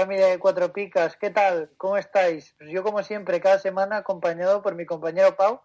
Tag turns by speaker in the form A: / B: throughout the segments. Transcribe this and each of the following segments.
A: Familia de Cuatro Picas. ¿Qué tal? ¿Cómo estáis? Pues yo, como siempre, cada semana acompañado por mi compañero Pau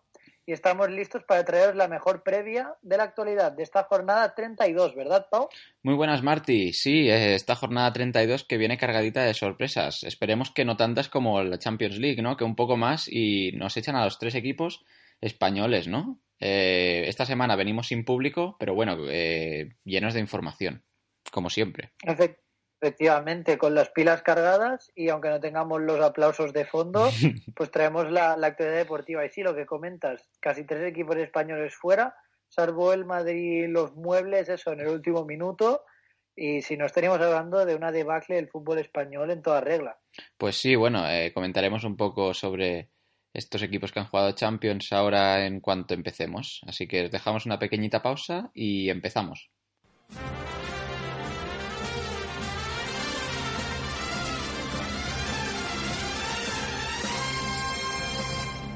A: y estamos listos para traeros la mejor previa de la actualidad de esta jornada 32, ¿verdad, Pau?
B: Muy buenas, Marty. Sí, eh, esta jornada 32 que viene cargadita de sorpresas. Esperemos que no tantas como la Champions League, ¿no? Que un poco más y nos echan a los tres equipos españoles, ¿no? Eh, esta semana venimos sin público, pero bueno, eh, llenos de información, como siempre.
A: Efe- Efectivamente, con las pilas cargadas y aunque no tengamos los aplausos de fondo, pues traemos la, la actualidad deportiva. Y sí, lo que comentas, casi tres equipos españoles fuera, salvo el Madrid los muebles, eso, en el último minuto. Y si no estaríamos hablando de una debacle del fútbol español en toda regla.
B: Pues sí, bueno, eh, comentaremos un poco sobre estos equipos que han jugado Champions ahora en cuanto empecemos. Así que dejamos una pequeñita pausa y empezamos.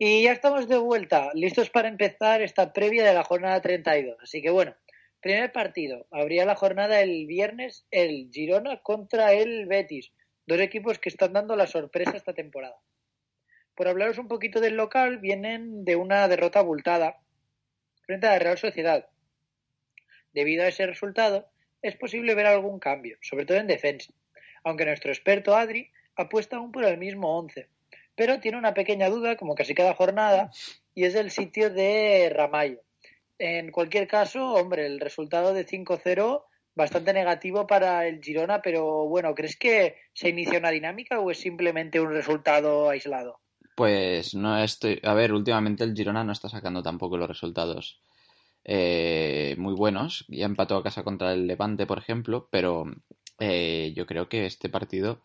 A: Y ya estamos de vuelta, listos para empezar esta previa de la jornada 32. Así que bueno, primer partido. Habría la jornada el viernes el Girona contra el Betis. Dos equipos que están dando la sorpresa esta temporada. Por hablaros un poquito del local, vienen de una derrota abultada frente a la Real Sociedad. Debido a ese resultado, es posible ver algún cambio, sobre todo en defensa. Aunque nuestro experto Adri apuesta aún por el mismo 11 pero tiene una pequeña duda, como casi cada jornada, y es el sitio de Ramallo. En cualquier caso, hombre, el resultado de 5-0 bastante negativo para el Girona, pero bueno, ¿crees que se inicia una dinámica o es simplemente un resultado aislado?
B: Pues no estoy. A ver, últimamente el Girona no está sacando tampoco los resultados eh, muy buenos. Ya empató a casa contra el Levante, por ejemplo, pero eh, yo creo que este partido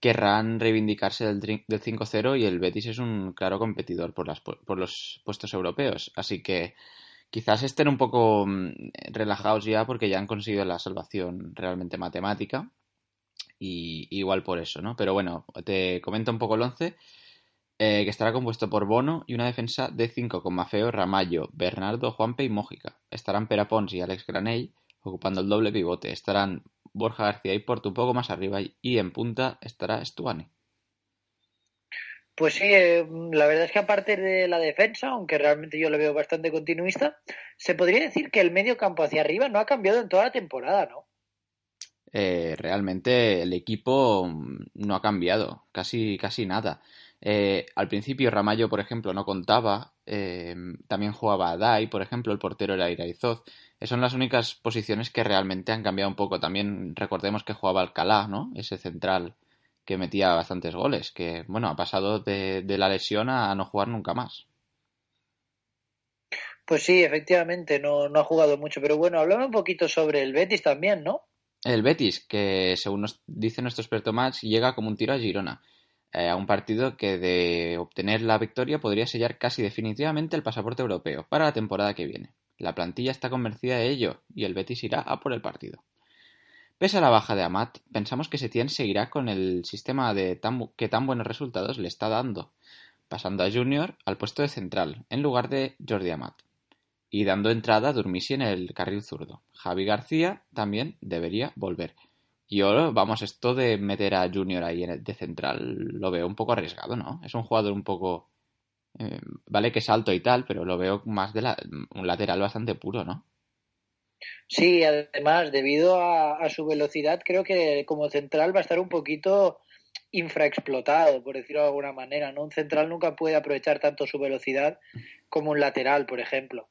B: querrán reivindicarse del, del 5-0 y el Betis es un claro competidor por, las, por los puestos europeos. Así que quizás estén un poco mm, relajados ya porque ya han conseguido la salvación realmente matemática y igual por eso, ¿no? Pero bueno, te comento un poco el 11 eh, que estará compuesto por Bono y una defensa de 5 con Mafeo, Ramallo, Bernardo, Juanpe y Mójica. Estarán Pera Pons y Alex Granell ocupando el doble pivote. Estarán Borja García y Porto un poco más arriba y en punta estará Stuani.
A: Pues sí, eh, la verdad es que aparte de la defensa, aunque realmente yo lo veo bastante continuista, se podría decir que el medio campo hacia arriba no ha cambiado en toda la temporada, ¿no?
B: Eh, realmente el equipo mm, no ha cambiado, casi, casi nada. Eh, al principio Ramallo, por ejemplo, no contaba, también jugaba Dai, por ejemplo, el portero era Iraizoz. Son las únicas posiciones que realmente han cambiado un poco. También recordemos que jugaba Alcalá, ¿no? Ese central que metía bastantes goles, que bueno, ha pasado de, de la lesión a no jugar nunca más.
A: Pues sí, efectivamente, no, no ha jugado mucho. Pero bueno, háblame un poquito sobre el Betis también, ¿no?
B: El Betis, que según nos dice nuestro experto Max, llega como un tiro a Girona, eh, a un partido que de obtener la victoria podría sellar casi definitivamente el pasaporte europeo para la temporada que viene. La plantilla está convencida de ello y el Betis irá a por el partido. Pese a la baja de Amat, pensamos que Setién seguirá con el sistema de que tan buenos resultados le está dando, pasando a Junior al puesto de central, en lugar de Jordi Amat. y dando entrada a Durmisi en el carril zurdo. Javi García también debería volver. Yo, vamos, esto de meter a Junior ahí de central lo veo un poco arriesgado, ¿no? Es un jugador un poco... eh, vale que es alto y tal, pero lo veo más de la, un lateral bastante puro, ¿no?
A: Sí, además, debido a, a su velocidad, creo que como central va a estar un poquito infraexplotado, por decirlo de alguna manera, ¿no? Un central nunca puede aprovechar tanto su velocidad como un lateral, por ejemplo.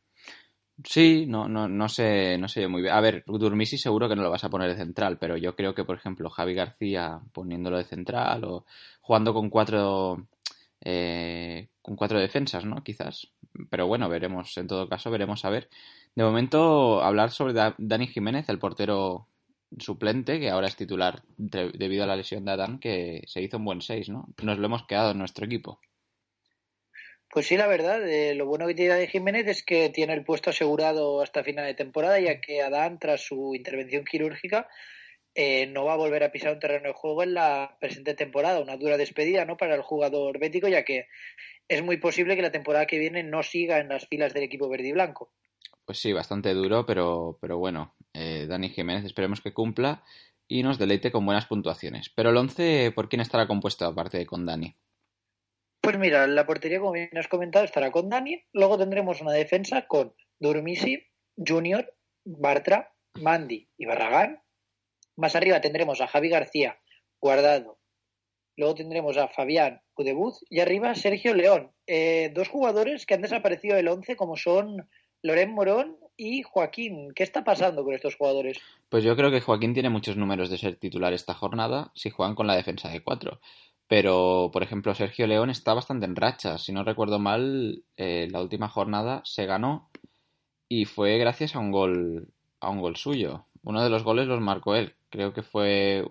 B: Sí, no, no, no sé, no sé muy bien. A ver, Durmisi seguro que no lo vas a poner de central, pero yo creo que, por ejemplo, Javi García poniéndolo de central o jugando con cuatro eh, con cuatro defensas, ¿no? Quizás. Pero bueno, veremos, en todo caso, veremos a ver. De momento, hablar sobre Da- Dani Jiménez, el portero suplente, que ahora es titular de- debido a la lesión de Adán, que se hizo un buen 6, ¿no? Nos lo hemos quedado en nuestro equipo.
A: Pues sí, la verdad, eh, lo bueno que tiene Dani Jiménez es que tiene el puesto asegurado hasta final de temporada, ya que Adán, tras su intervención quirúrgica, eh, no va a volver a pisar un terreno de juego en la presente temporada. Una dura despedida ¿no? para el jugador bético, ya que es muy posible que la temporada que viene no siga en las filas del equipo verde y blanco.
B: Pues sí, bastante duro, pero, pero bueno, eh, Dani Jiménez esperemos que cumpla y nos deleite con buenas puntuaciones. Pero el 11, ¿por quién estará compuesto aparte de con Dani?
A: Pues mira, la portería, como bien has comentado, estará con Dani. Luego tendremos una defensa con Durmisi, Junior, Bartra, Mandi y Barragán. Más arriba tendremos a Javi García, Guardado. Luego tendremos a Fabián Udebuz y arriba Sergio León. Eh, dos jugadores que han desaparecido del 11 como son Loren Morón y Joaquín. ¿Qué está pasando con estos jugadores?
B: Pues yo creo que Joaquín tiene muchos números de ser titular esta jornada si juegan con la defensa de 4. Pero, por ejemplo, Sergio León está bastante en racha. Si no recuerdo mal, eh, la última jornada se ganó y fue gracias a un gol, a un gol suyo. Uno de los goles los marcó él. Creo que fue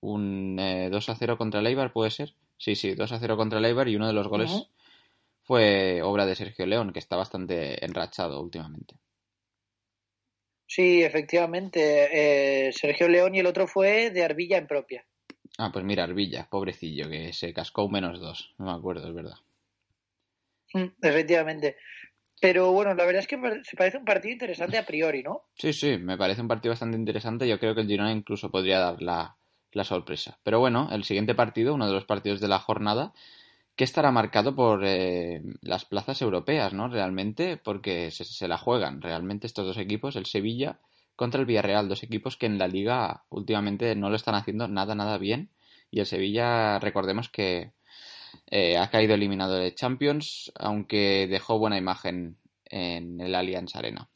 B: un eh, 2 a 0 contra el Eibar, ¿puede ser? Sí, sí, 2 a 0 contra el Eibar y uno de los goles fue obra de Sergio León, que está bastante enrachado últimamente.
A: Sí, efectivamente. eh, Sergio León y el otro fue de Arbilla en propia.
B: Ah, pues mira, Arvilla, pobrecillo, que se cascó un menos dos. No me acuerdo, es verdad.
A: Mm, Efectivamente. Pero bueno, la verdad es que se parece un partido interesante a priori, ¿no?
B: Sí, sí, me parece un partido bastante interesante. Yo creo que el Girona incluso podría dar la, la sorpresa. Pero bueno, el siguiente partido, uno de los partidos de la jornada, que estará marcado por eh, las plazas europeas, ¿no? Realmente, porque se, se la juegan realmente estos dos equipos, el Sevilla contra el Villarreal, dos equipos que en la liga últimamente no lo están haciendo nada, nada bien. Y el Sevilla, recordemos que eh, ha caído eliminado de Champions, aunque dejó buena imagen en el Allianz Arena.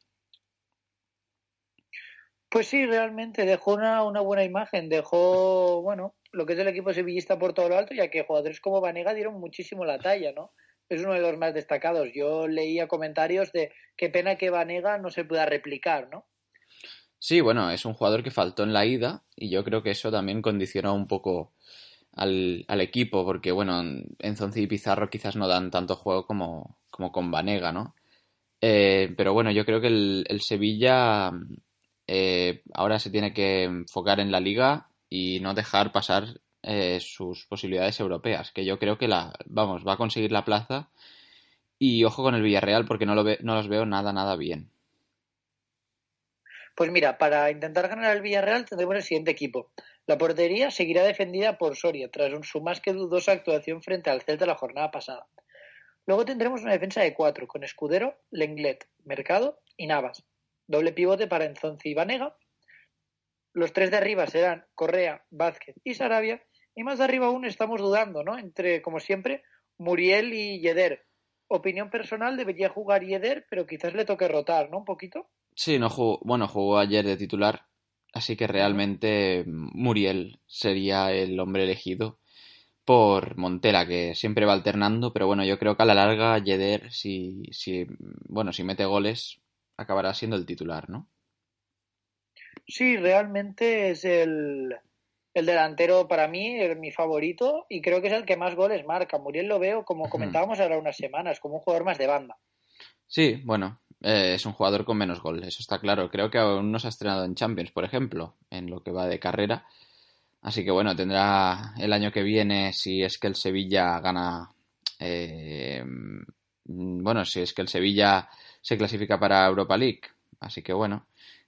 A: Pues sí, realmente dejó una, una buena imagen, dejó, bueno, lo que es el equipo sevillista por todo lo alto, ya que jugadores como Vanega dieron muchísimo la talla, ¿no? Es uno de los más destacados. Yo leía comentarios de qué pena que Vanega no se pueda replicar, ¿no?
B: Sí, bueno, es un jugador que faltó en la ida y yo creo que eso también condicionó un poco al, al equipo, porque bueno, Enzonzi y Pizarro quizás no dan tanto juego como, como con Vanega, ¿no? Eh, pero bueno, yo creo que el, el Sevilla eh, ahora se tiene que enfocar en la liga y no dejar pasar eh, sus posibilidades europeas, que yo creo que la, vamos, va a conseguir la plaza y ojo con el Villarreal porque no, lo ve, no los veo nada, nada bien.
A: Pues mira, para intentar ganar al Villarreal tendremos el siguiente equipo. La portería seguirá defendida por Soria, tras su más que dudosa actuación frente al Celta la jornada pasada. Luego tendremos una defensa de cuatro, con Escudero, Lenglet, Mercado y Navas. Doble pivote para Enzonzi y Vanega. Los tres de arriba serán Correa, Vázquez y Sarabia. Y más de arriba aún estamos dudando, ¿no? Entre, como siempre, Muriel y Yeder. Opinión personal, debería jugar Yeder, pero quizás le toque rotar, ¿no? Un poquito.
B: Sí, no jugó, bueno, jugó ayer de titular, así que realmente Muriel sería el hombre elegido por Montela, que siempre va alternando, pero bueno, yo creo que a la larga Yeder, si, si, bueno, si mete goles, acabará siendo el titular, ¿no?
A: Sí, realmente es el, el delantero para mí, el- mi favorito, y creo que es el que más goles marca. Muriel lo veo, como comentábamos ahora unas semanas, como un jugador más de banda.
B: Sí, bueno, eh, es un jugador con menos goles, eso está claro. Creo que aún no se ha estrenado en Champions, por ejemplo, en lo que va de carrera. Así que bueno, tendrá el año que viene, si es que el Sevilla gana eh, Bueno, si es que el Sevilla se clasifica para Europa League. Así que bueno.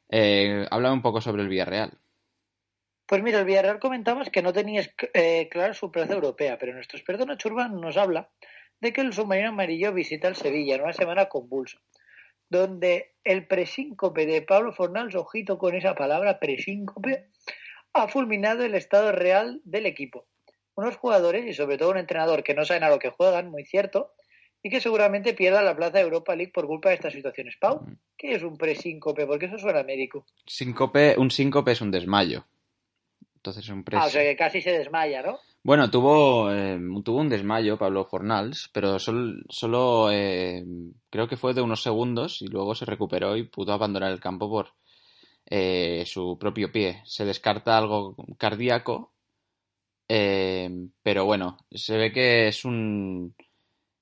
B: Eh, un poco sobre el Villarreal.
A: Pues mira, el Villarreal comentamos que no tenía eh, clara su plaza europea, pero nuestro experto Nacho nos habla de que el submarino amarillo visita el Sevilla en una semana convulsa, donde el presíncope de Pablo Fornals, ojito con esa palabra, presíncope, ha fulminado el estado real del equipo. Unos jugadores y sobre todo un entrenador que no saben a lo que juegan, muy cierto, y que seguramente pierdan la plaza de Europa League por culpa de estas situaciones. Pau, ¿qué es un presíncope? Porque eso suena médico.
B: Síncope, un síncope es un desmayo. Entonces un pres...
A: Ah, o sea que casi se desmaya, ¿no?
B: Bueno, tuvo, eh, tuvo un desmayo Pablo Fornals, pero sol- solo eh, creo que fue de unos segundos y luego se recuperó y pudo abandonar el campo por eh, su propio pie. Se descarta algo cardíaco, eh, pero bueno, se ve que es un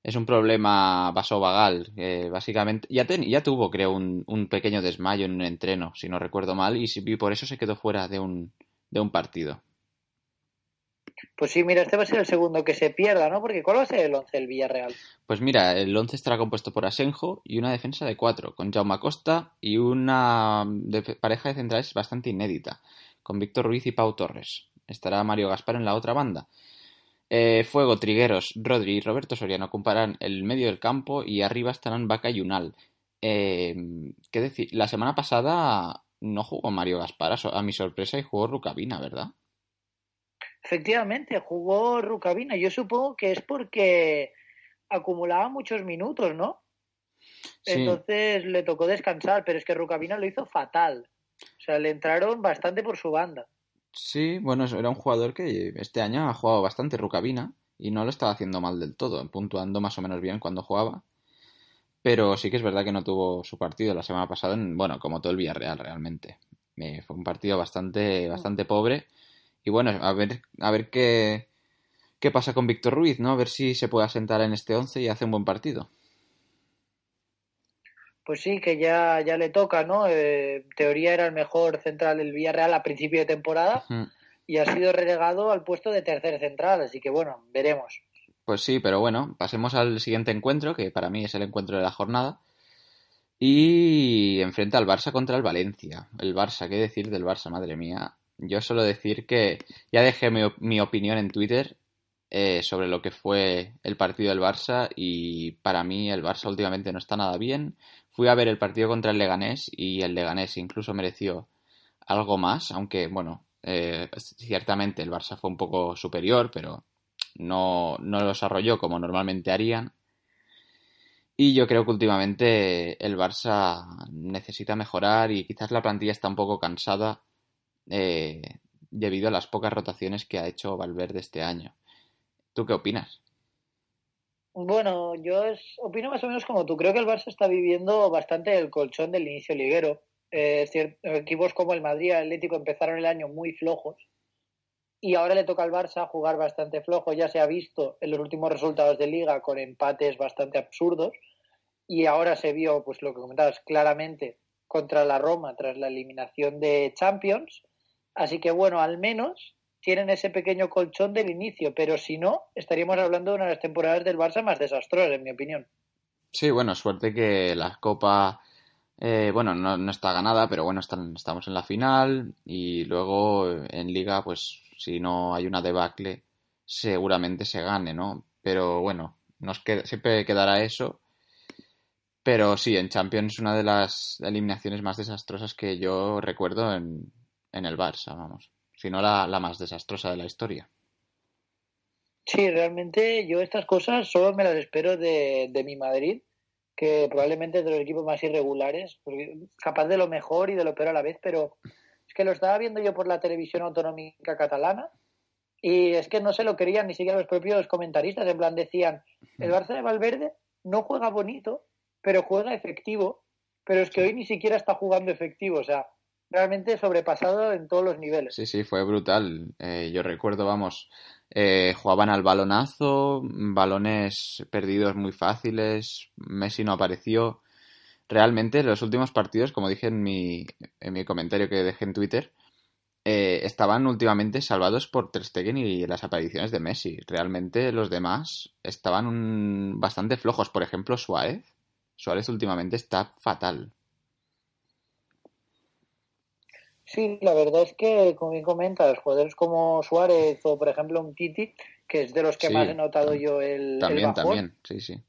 B: es un problema vasovagal, básicamente. Ya, ya tuvo, creo, un, un pequeño desmayo en un entreno, si no recuerdo mal, y, y por eso se quedó fuera de un, de un partido.
A: Pues sí, mira, este va a ser el segundo que se pierda, ¿no? Porque ¿cuál va a ser el 11 del Villarreal?
B: Pues mira, el 11 estará compuesto por Asenjo y una defensa de cuatro, con Jaume Costa y una de- pareja de centrales bastante inédita, con Víctor Ruiz y Pau Torres. Estará Mario Gaspar en la otra banda. Eh, Fuego, Trigueros, Rodri y Roberto Soriano ocuparán el medio del campo y arriba estarán Vaca y Unal. Eh, ¿qué decir? La semana pasada no jugó Mario Gaspar, a, mi sorpresa, y jugó Rucabina, ¿verdad?
A: Efectivamente, jugó Rucabina. Yo supongo que es porque acumulaba muchos minutos, ¿no?
B: Sí.
A: Entonces le tocó descansar, pero es que Rucabina lo hizo fatal. O sea, le entraron bastante por su banda.
B: Sí, bueno, era un jugador que este año ha jugado bastante Rucabina y no lo estaba haciendo mal del todo, puntuando más o menos bien cuando jugaba. Pero sí que es verdad que no tuvo su partido la semana pasada, en, bueno, como todo el Villarreal realmente. Eh, fue un partido bastante, bastante pobre. Y bueno, a ver, a ver qué, qué pasa con Víctor Ruiz, ¿no? A ver si se puede asentar en este 11 y hace un buen partido.
A: Pues sí, que ya, ya le toca, ¿no? Eh, en teoría era el mejor central del Villarreal a principio de temporada y ha sido relegado al puesto de tercer central, así que bueno, veremos.
B: Pues sí, pero bueno, pasemos al siguiente encuentro, que para mí es el encuentro de la jornada. Y enfrenta al Barça contra el Valencia. El Barça, ¿qué decir del Barça? Madre mía. Yo solo decir que ya dejé mi, op- mi opinión en Twitter eh, sobre lo que fue el partido del Barça y para mí el Barça últimamente no está nada bien. Fui a ver el partido contra el Leganés y el Leganés incluso mereció algo más, aunque bueno, eh, ciertamente el Barça fue un poco superior, pero no, no lo desarrolló como normalmente harían. Y yo creo que últimamente el Barça necesita mejorar y quizás la plantilla está un poco cansada eh, debido a las pocas rotaciones que ha hecho Valverde este año. ¿Tú qué opinas?
A: Bueno, yo opino más o menos como tú. Creo que el Barça está viviendo bastante el colchón del inicio liguero. Eh, equipos como el Madrid y el Atlético empezaron el año muy flojos y ahora le toca al Barça jugar bastante flojo. Ya se ha visto en los últimos resultados de liga con empates bastante absurdos y ahora se vio, pues lo que comentabas claramente, contra la Roma tras la eliminación de Champions. Así que bueno, al menos tienen ese pequeño colchón del inicio, pero si no, estaríamos hablando de una de las temporadas del Barça más desastrosas, en mi opinión.
B: Sí, bueno, suerte que la Copa, eh, bueno, no, no está ganada, pero bueno, están- estamos en la final y luego en Liga, pues si no hay una debacle, seguramente se gane, ¿no? Pero bueno, nos queda, siempre quedará eso. Pero sí, en Champions una de las eliminaciones más desastrosas que yo recuerdo en, en el Barça, vamos. Si no la, la más desastrosa de la historia.
A: Sí, realmente yo estas cosas solo me las espero de, de mi Madrid, que probablemente es de los equipos más irregulares, capaz de lo mejor y de lo peor a la vez, pero es que lo estaba viendo yo por la televisión autonómica catalana y es que no se lo querían ni siquiera los propios comentaristas, en plan decían, el Barça de Valverde no juega bonito, pero juega efectivo, pero es que hoy ni siquiera está jugando efectivo, o sea, realmente sobrepasado en todos los niveles.
B: Sí, sí, fue brutal. Eh, yo recuerdo, vamos, eh, jugaban al balonazo, balones perdidos muy fáciles, Messi no apareció. Realmente, los últimos partidos, como dije en mi, en mi comentario que dejé en Twitter, eh, estaban últimamente salvados por Ter y las apariciones de Messi. Realmente los demás estaban un- bastante flojos. Por ejemplo, Suárez. Suárez últimamente está fatal.
A: Sí, la verdad es que, como bien comentas, jugadores como Suárez o, por ejemplo, un Titi, que es de los que
B: Sí,
A: más he notado yo el,
B: También, también. Sí, sí.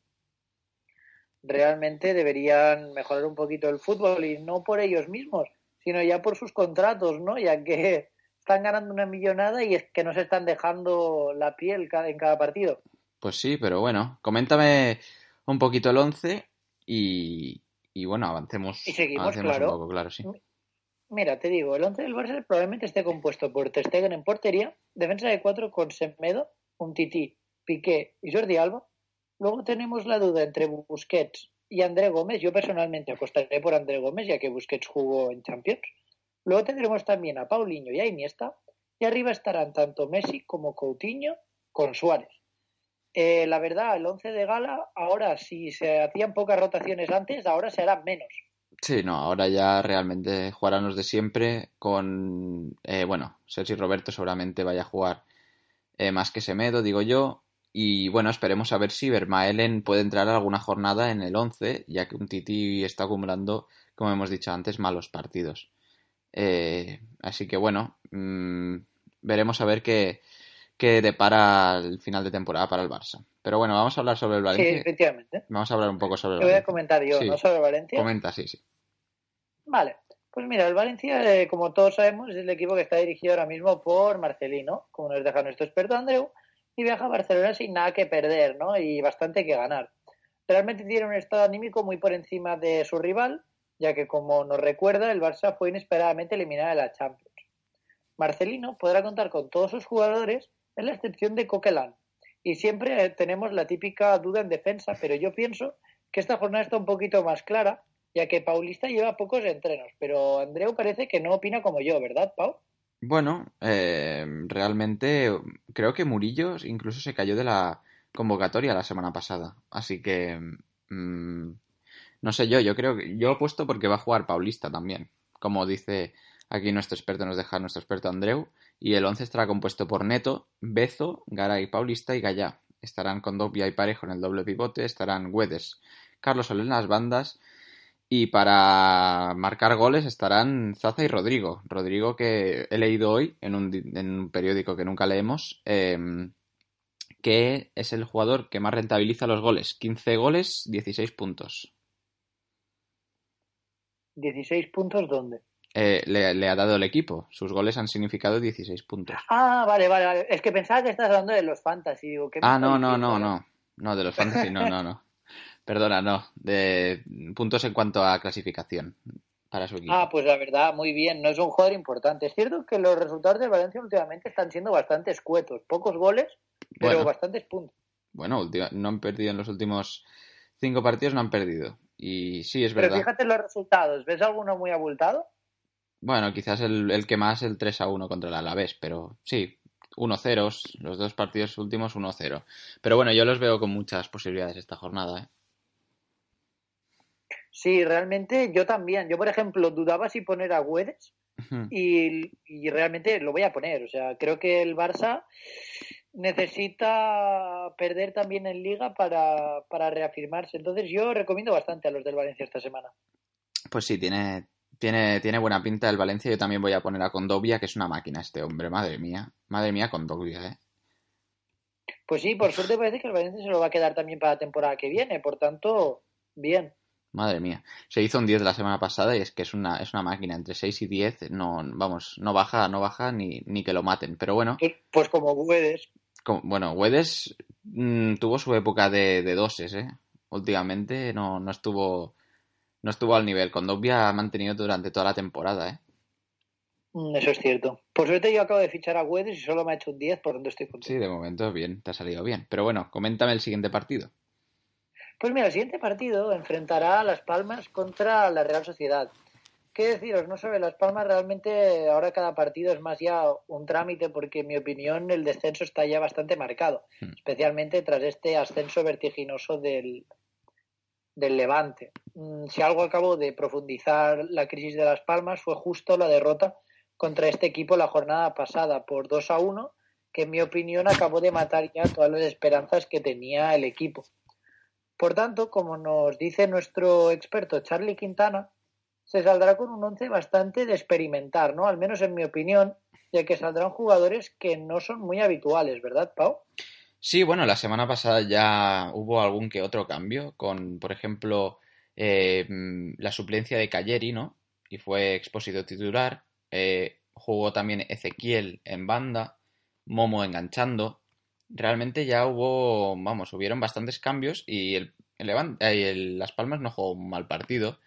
A: realmente deberían mejorar un poquito el fútbol y no por ellos mismos, sino ya por sus contratos, ¿no? Ya que están ganando una millonada y es que no se están dejando la piel en cada partido.
B: Pues sí, pero bueno, coméntame un poquito el 11 y, y bueno, avancemos,
A: Y seguimos,
B: avancemos
A: claro.
B: un poco, claro, sí.
A: Mira, te digo, el 11 del Barça probablemente esté compuesto por Ter Stegen en portería, defensa de cuatro con Semedo, un Tití, Piqué y Jordi Alba. Luego tenemos la duda entre Busquets y André Gómez. Yo personalmente apostaré por André Gómez, ya que Busquets jugó en Champions. Luego tendremos también a Paulinho y a Iniesta. Y arriba estarán tanto Messi como Coutinho con Suárez. Eh, la verdad, el 11 de gala, ahora si se hacían pocas rotaciones antes, ahora se harán menos.
B: Sí, no, ahora ya realmente jugarán los de siempre con, eh, bueno, Sergi Roberto seguramente vaya a jugar eh, más que Semedo, digo yo, y bueno, esperemos a ver si Vermaelen puede entrar alguna jornada en el 11, ya que un Titi está acumulando, como hemos dicho antes, malos partidos. Eh, así que bueno, mm, veremos a ver qué, qué depara el final de temporada para el Barça. Pero bueno, vamos a hablar sobre el
A: Sí,
B: Valencia.
A: efectivamente.
B: Vamos a hablar un poco sobre el
A: Te voy a
B: Valencia.
A: comentar yo,
B: Sí.
A: ¿no? Sobre Valencia.
B: Comenta, sí, sí.
A: Vale, pues mira, el Valencia, eh, como todos sabemos, es el equipo que está dirigido ahora mismo por Marcelino, como nos deja nuestro experto Andreu, y viaja a Barcelona sin nada que perder, ¿no? Y bastante que ganar. Realmente tiene un estado anímico muy por encima de su rival, ya que como nos recuerda, el Barça fue inesperadamente eliminado de la Champions. Marcelino podrá contar con todos sus jugadores, en la excepción de Coquelin. Y siempre tenemos la típica duda en defensa, pero yo pienso que esta jornada está un poquito más clara, ya que Paulista lleva pocos entrenos, pero Andreu parece que no opina como yo, ¿verdad, Pau?
B: Bueno, eh, realmente creo que Murillo incluso se cayó de la convocatoria la semana pasada. Así que mm, no sé yo, yo creo que yo apuesto porque va a jugar Paulista también. Como dice aquí nuestro experto, nos deja nuestro experto Andreu. Y el 11 estará compuesto por Neto, Bezo, Garay, Paulista y Gallá. Estarán con Dobia y Parejo en el doble pivote, estarán Guedes, Carlos Soler en las bandas. Y para marcar goles estarán Zaza y Rodrigo. Rodrigo que he leído hoy en un, periódico que nunca leemos, eh, que es el jugador que más rentabiliza los goles. 15 goles, 16 puntos.
A: 16 puntos, ¿dónde?
B: Eh, le, le ha dado el equipo. Sus goles han significado 16 puntos.
A: Ah, vale, vale, vale. Es que pensaba que estás hablando de los fantasy. Digo, ¿qué
B: Ah,
A: estás
B: no, no,
A: diciendo?
B: no, no. No, de los fantasy, no, no, no. Perdona, no. De puntos en cuanto a clasificación para su equipo.
A: Ah, pues la verdad, muy bien. No es un jugador importante. Es cierto que los resultados del Valencia últimamente están siendo bastante escuetos. Pocos goles, pero
B: Bueno.
A: bastantes puntos.
B: Bueno, no han perdido en los últimos cinco partidos, no han perdido. Y sí, es
A: Pero
B: verdad.
A: fíjate en los resultados. ¿Ves alguno muy abultado?
B: Bueno, quizás el, el que más el 3 a 1 contra el Alavés, pero sí, 1-0, los dos partidos últimos 1-0. Pero bueno, yo los veo con muchas posibilidades esta jornada, ¿eh?
A: Sí, realmente yo también. Yo, por ejemplo, dudaba si poner a Guedes
B: Ujú.
A: y, y realmente lo voy a poner. O sea, creo que el Barça necesita perder también en Liga para, para reafirmarse. Entonces yo recomiendo bastante a los del Valencia esta semana.
B: Pues sí, tiene, tiene, tiene buena pinta el Valencia. Yo también voy a poner a Condovia, que es una máquina este hombre, madre mía. Madre mía, Condovia, ¿eh?
A: Pues sí, por suerte parece que el Valencia se lo va a quedar también para la temporada que viene. Por tanto, bien.
B: Madre mía. Se hizo un 10 la semana pasada y es que es una, es una máquina. Entre 6 y 10, no, vamos, no baja, no baja ni, ni que lo maten. Pero bueno,
A: Pues, pues como Guedes.
B: como- bueno, Guedes mm, tuvo su época de, de doses, ¿eh? Últimamente no, no estuvo no estuvo al nivel. Condovia ha mantenido durante toda la temporada, ¿eh?
A: Mm, Eso es cierto. Por suerte yo acabo de fichar a Guedes y solo me ha hecho un 10, por tanto estoy contento.
B: Sí, de momento bien, te ha salido bien. Pero bueno, coméntame el siguiente partido.
A: Pues mira, el siguiente partido enfrentará a Las Palmas contra la Real Sociedad. ¿Qué deciros? No sobre Las Palmas, realmente ahora cada partido es más ya un trámite porque en mi opinión el descenso está ya bastante marcado,
B: Hmm.
A: especialmente tras este ascenso vertiginoso del, del Levante. Mm, Si algo acabó de profundizar la crisis de Las Palmas fue justo la derrota contra este equipo la jornada pasada por 2 a 1, que en mi opinión acabó de matar ya todas las esperanzas que tenía el equipo. Por tanto, como nos dice nuestro experto Charlie Quintana, se saldrá con un once bastante de experimentar, ¿no? Al menos en mi opinión, ya que saldrán jugadores que no son muy habituales, ¿verdad, Pau?
B: Sí, bueno, la semana pasada ya hubo algún que otro cambio, con, por ejemplo, eh, mm, la suplencia de Calleri, ¿no? Y fue expósito titular. Eh, jugó también Ezequiel en banda, Momo enganchando. Realmente ya hubo, vamos, hubieron bastantes cambios y el, el- Las Palmas no jugó un mal partido.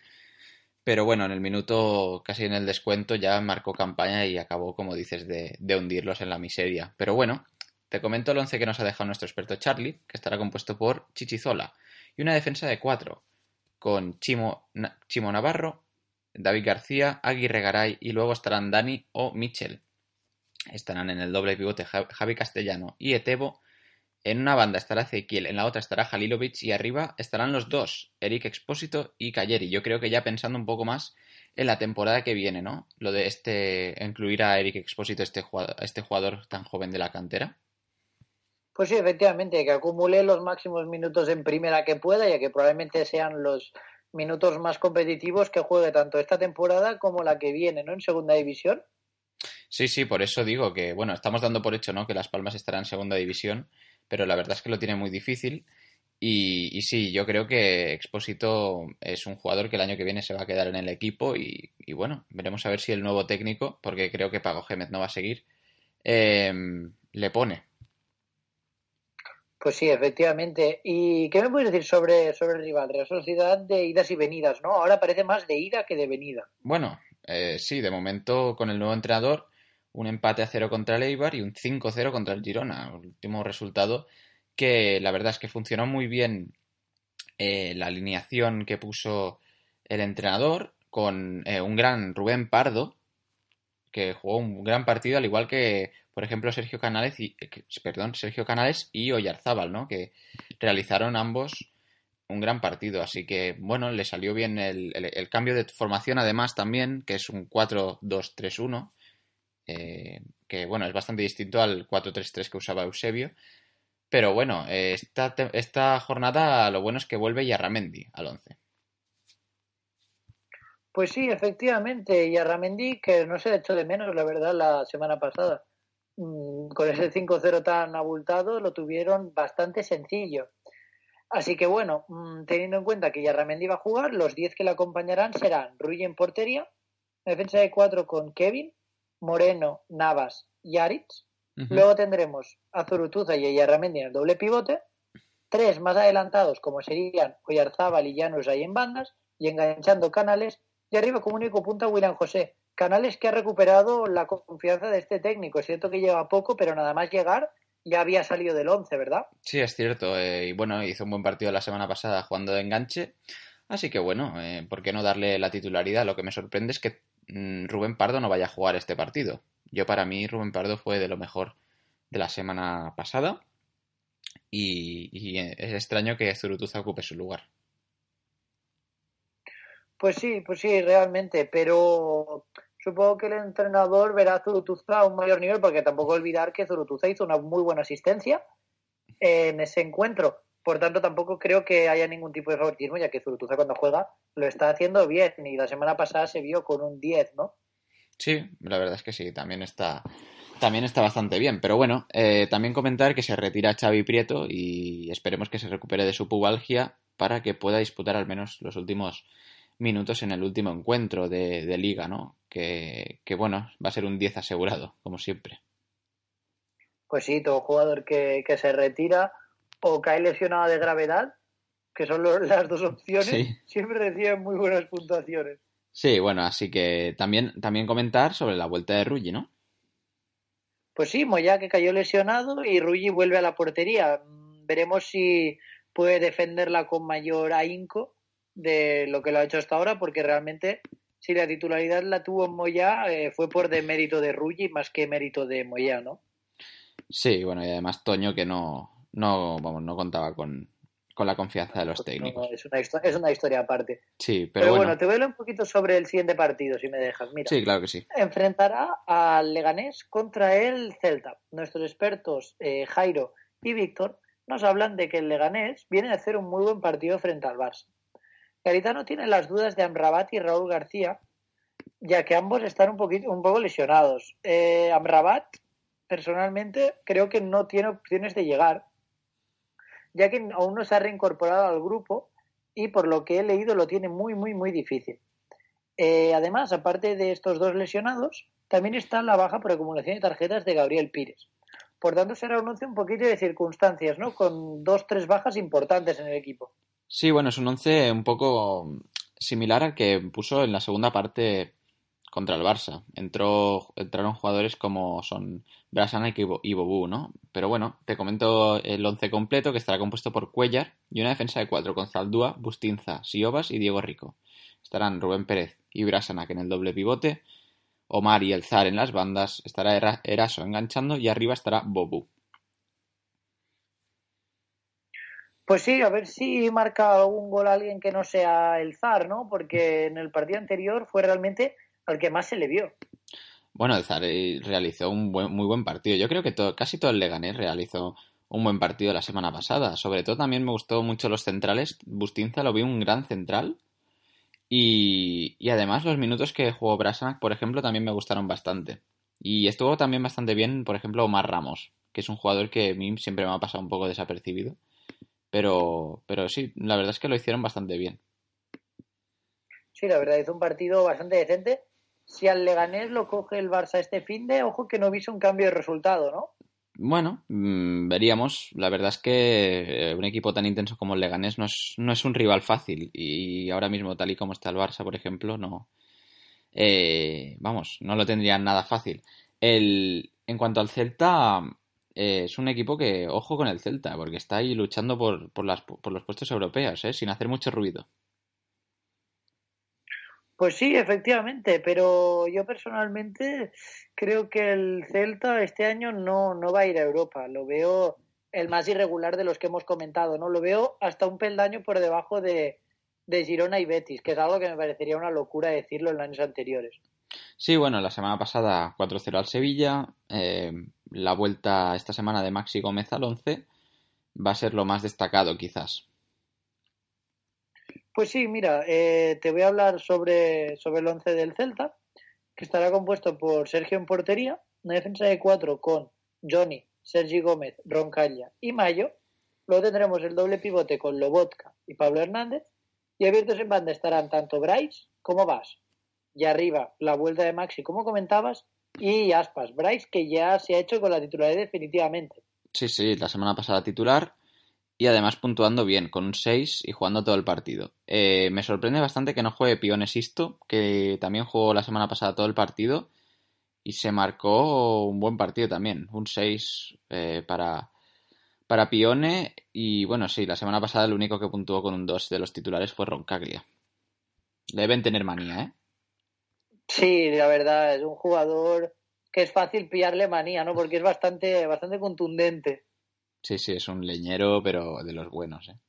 B: Pero bueno, en el minuto, casi en el descuento, ya marcó campaña y acabó, como dices, de, de hundirlos en la miseria. Pero bueno, te comento el once que nos ha dejado nuestro experto Charlie, que estará compuesto por Chichizola y una defensa de cuatro, con Chimo, Chimo Navarro, David García, Aguirre Garay y luego estarán Dani o Michel. Estarán en el doble pivote Ja- Javi Castellano y Etebo. En una banda estará Ezequiel, en la otra estará Halilovic y arriba estarán los dos, Eric Expósito y Calleri. Yo creo que ya pensando un poco más en la temporada que viene, ¿no? Lo de este incluir a Eric Expósito, este jugador, este jugador tan joven de la cantera.
A: Pues sí, efectivamente, que acumule los máximos minutos en primera que pueda, ya que probablemente sean los minutos más competitivos que juegue tanto esta temporada como la que viene, ¿no? En segunda división.
B: Sí, sí, por eso digo que, bueno, estamos dando por hecho, ¿no? Que Las Palmas estará en segunda división, pero la verdad es que lo tiene muy difícil. Y, sí, yo creo que Expósito es un jugador que el año que viene se va a quedar en el equipo y, y bueno, veremos a ver si el nuevo técnico, porque creo que Pago Gémez no va a seguir, eh, le pone.
A: Pues sí, efectivamente. ¿Y qué me puedes decir sobre, sobre el rival? Real Sociedad de idas y venidas, ¿no? Ahora parece más de ida que de venida.
B: Bueno, eh, sí, de momento con el nuevo entrenador, un empate a cero contra el Eibar y un 5-0 contra el Girona. Último resultado que la verdad es que funcionó muy bien eh, la alineación que puso el entrenador con eh, un gran Rubén Pardo, que jugó un gran partido, al igual que, por ejemplo, Sergio Canales y, eh, perdón, Sergio Canales y Oyarzábal, ¿no? Que realizaron ambos un gran partido. Así que, bueno, le salió bien el, cambio de formación, además, también, que es un 4-2-3-1, eh, que, bueno, es bastante distinto al 4-3-3 que usaba Eusebio. Pero bueno, eh, esta, esta jornada lo bueno es que vuelve Yarramendi al 11.
A: Pues sí, efectivamente. Y a Ramendi, que no se le echó de menos, la verdad, la semana pasada. Mm, Con ese 5-0 tan abultado, lo tuvieron bastante sencillo. Así que bueno, mm, teniendo en cuenta que Yarramendi va a jugar, los 10 que le acompañarán serán Rui en portería, defensa de 4 con Kevin, Moreno, Navas y Aritz. Luego tendremos a Zurutuza y a Yarramendi en el doble pivote. Tres más adelantados, como serían Oyarzábal y Llanos ahí en bandas, y enganchando Canales. Y arriba como único punta William José. Canales que ha recuperado la confianza de este técnico. Es cierto que lleva poco, pero nada más llegar ya había salido del 11, ¿verdad?
B: Sí, es cierto. eh, y bueno, hizo un buen partido la semana pasada jugando de enganche. Así que bueno, eh, ¿por qué no darle la titularidad? Lo que me sorprende es que mm, Rubén Pardo no vaya a jugar este partido. Yo para mí Rubén Pardo fue de lo mejor de la semana pasada. Y, y, eh, es extraño que Zurutuza ocupe su lugar.
A: Pues sí, pues sí, realmente, pero supongo que el entrenador verá a Zurutuza a un mayor nivel, porque tampoco olvidar que Zurutuza hizo una muy buena asistencia en ese encuentro. Por tanto, tampoco creo que haya ningún tipo de favoritismo, ya que Zurutuza cuando juega lo está haciendo bien y la semana pasada se vio con un 10, ¿no?
B: Sí, la verdad es que sí, también está, también está bastante bien. Pero bueno, eh, también comentar que se retira Xavi Prieto y esperemos que se recupere de su pubalgia para que pueda disputar al menos los últimos minutos en el último encuentro de, de liga, ¿no? Que, que bueno, va a ser un 10 asegurado, como siempre.
A: Pues sí, todo jugador que, que se retira o cae lesionado de gravedad, que son lo- las dos opciones,
B: Sí.
A: siempre reciben muy buenas puntuaciones.
B: Sí, bueno, así que también, también comentar sobre la vuelta de Ruggi, ¿no?
A: Pues sí, Moya que cayó lesionado y Ruggi vuelve a la portería. Mm, Veremos si puede defenderla con mayor ahínco de lo que lo ha hecho hasta ahora, porque realmente si la titularidad la tuvo Moya eh, fue por demérito de Ruggi más que mérito de Moya, ¿no?
B: Sí, bueno, y además Toño que no, no, vamos, no contaba con, con la confianza de los
A: No,
B: técnicos.
A: es, una, es una historia aparte.
B: Sí,
A: Pero,
B: pero,
A: bueno,
B: bueno.
A: te voy a hablar un poquito sobre el siguiente partido, si me dejas. Mira,
B: Sí, claro que sí.
A: enfrentará al Leganés contra el Celta. Nuestros expertos eh, Jairo y Víctor nos hablan de que el Leganés viene a hacer un muy buen partido frente al Barça. Garitano tiene las dudas de Amrabat y Raúl García, ya que ambos están un, poquito, un poco lesionados. Eh, Amrabat, personalmente, creo que no tiene opciones de llegar, ya que aún no se ha reincorporado al grupo y por lo que he leído lo tiene muy, muy, muy difícil. Eh, además, aparte de estos dos lesionados, también está la baja por acumulación de tarjetas de Gabriel Pires. Por tanto, será un un poquito de circunstancias, ¿no? Con dos, tres bajas importantes en el equipo.
B: Sí, bueno, es un once un poco similar al que puso en la segunda parte contra el Barça. Entró, entraron jugadores como son Brasanac y Bo- y Bobú, ¿no? Pero bueno, te comento el once completo que estará compuesto por Cuellar y una defensa de cuatro con Zaldúa, Bustinza, Siobas y Diego Rico. Estarán Rubén Pérez y Brasanac en el doble pivote, Omar y El Zar en las bandas, estará Era- Eraso enganchando y arriba estará Bobú.
A: Pues sí, a ver si marca algún gol alguien que no sea el Zar, ¿no? Porque en el partido anterior fue realmente al que más se le vio.
B: Bueno, el Zar eh, realizó un buen- muy buen partido. Yo creo que casi todo el Leganés realizó un buen partido la semana pasada. Sobre todo también me gustó mucho los centrales. Bustinza lo vi un gran central. Y, y además los minutos que jugó Brasanac, por ejemplo, también me gustaron bastante. Y estuvo también bastante bien, por ejemplo, Omar Ramos, que es un jugador que a mí siempre me ha pasado un poco desapercibido. Pero, pero sí, la verdad es que lo hicieron bastante bien.
A: Sí, la verdad, hizo un partido bastante decente. Si al Leganés lo coge el Barça este fin de, ojo que no hubiese un cambio de resultado, ¿no?
B: Bueno, mm, veríamos. La verdad es que eh, un equipo tan intenso como el Leganés no es, no es un rival fácil. Y ahora mismo, tal y como está el Barça, por ejemplo, no. eh, vamos, no lo tendrían nada fácil. El, en cuanto al Celta, eh, es un equipo que, ojo con el Celta, porque está ahí luchando por, por, las, por los puestos europeos, ¿eh? sin hacer mucho ruido.
A: Pues sí, efectivamente, pero yo personalmente creo que el Celta este año no, no va a ir a Europa. Lo veo el más irregular de los que hemos comentado, ¿no? Lo veo hasta un peldaño por debajo de, de Girona y Betis, que es algo que me parecería una locura decirlo en años anteriores.
B: Sí, bueno, la semana pasada 4-0 al Sevilla. eh, la vuelta esta semana de Maxi Gómez al 11 va a ser lo más destacado, quizás.
A: Pues sí, mira, eh, te voy a hablar sobre, sobre el once del Celta, que estará compuesto por Sergio en portería, una defensa de cuatro con Johnny, Sergi Gómez, Roncalla y Mayo. Luego tendremos el doble pivote con Lobotka y Pablo Hernández. Y abiertos en banda estarán tanto Bryce como Vas. Y arriba la vuelta de Maxi, como comentabas, y Aspas. Bryce que ya se ha hecho con la titularidad definitivamente.
B: Sí, sí, la semana pasada titular y además puntuando bien, con un 6 y jugando todo el partido. Eh, me sorprende bastante que no juegue Pione Sisto, que también jugó la semana pasada todo el partido y se marcó un buen partido también, un 6 eh, para, para Pione y bueno, sí, la semana pasada el único que puntuó con un 2 de los titulares fue Roncaglia. Deben tener manía, ¿eh?
A: Sí, la verdad, es un jugador que es fácil pillarle manía, ¿no? Porque es bastante, bastante contundente,
B: Sí, sí, es un leñero, pero de los buenos, ¿eh?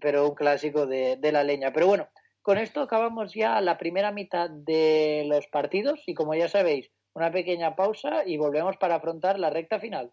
A: pero un clásico de, de la leña. Pero bueno, con esto acabamos ya la primera mitad de los partidos y como ya sabéis, una pequeña pausa y volvemos para afrontar la recta final.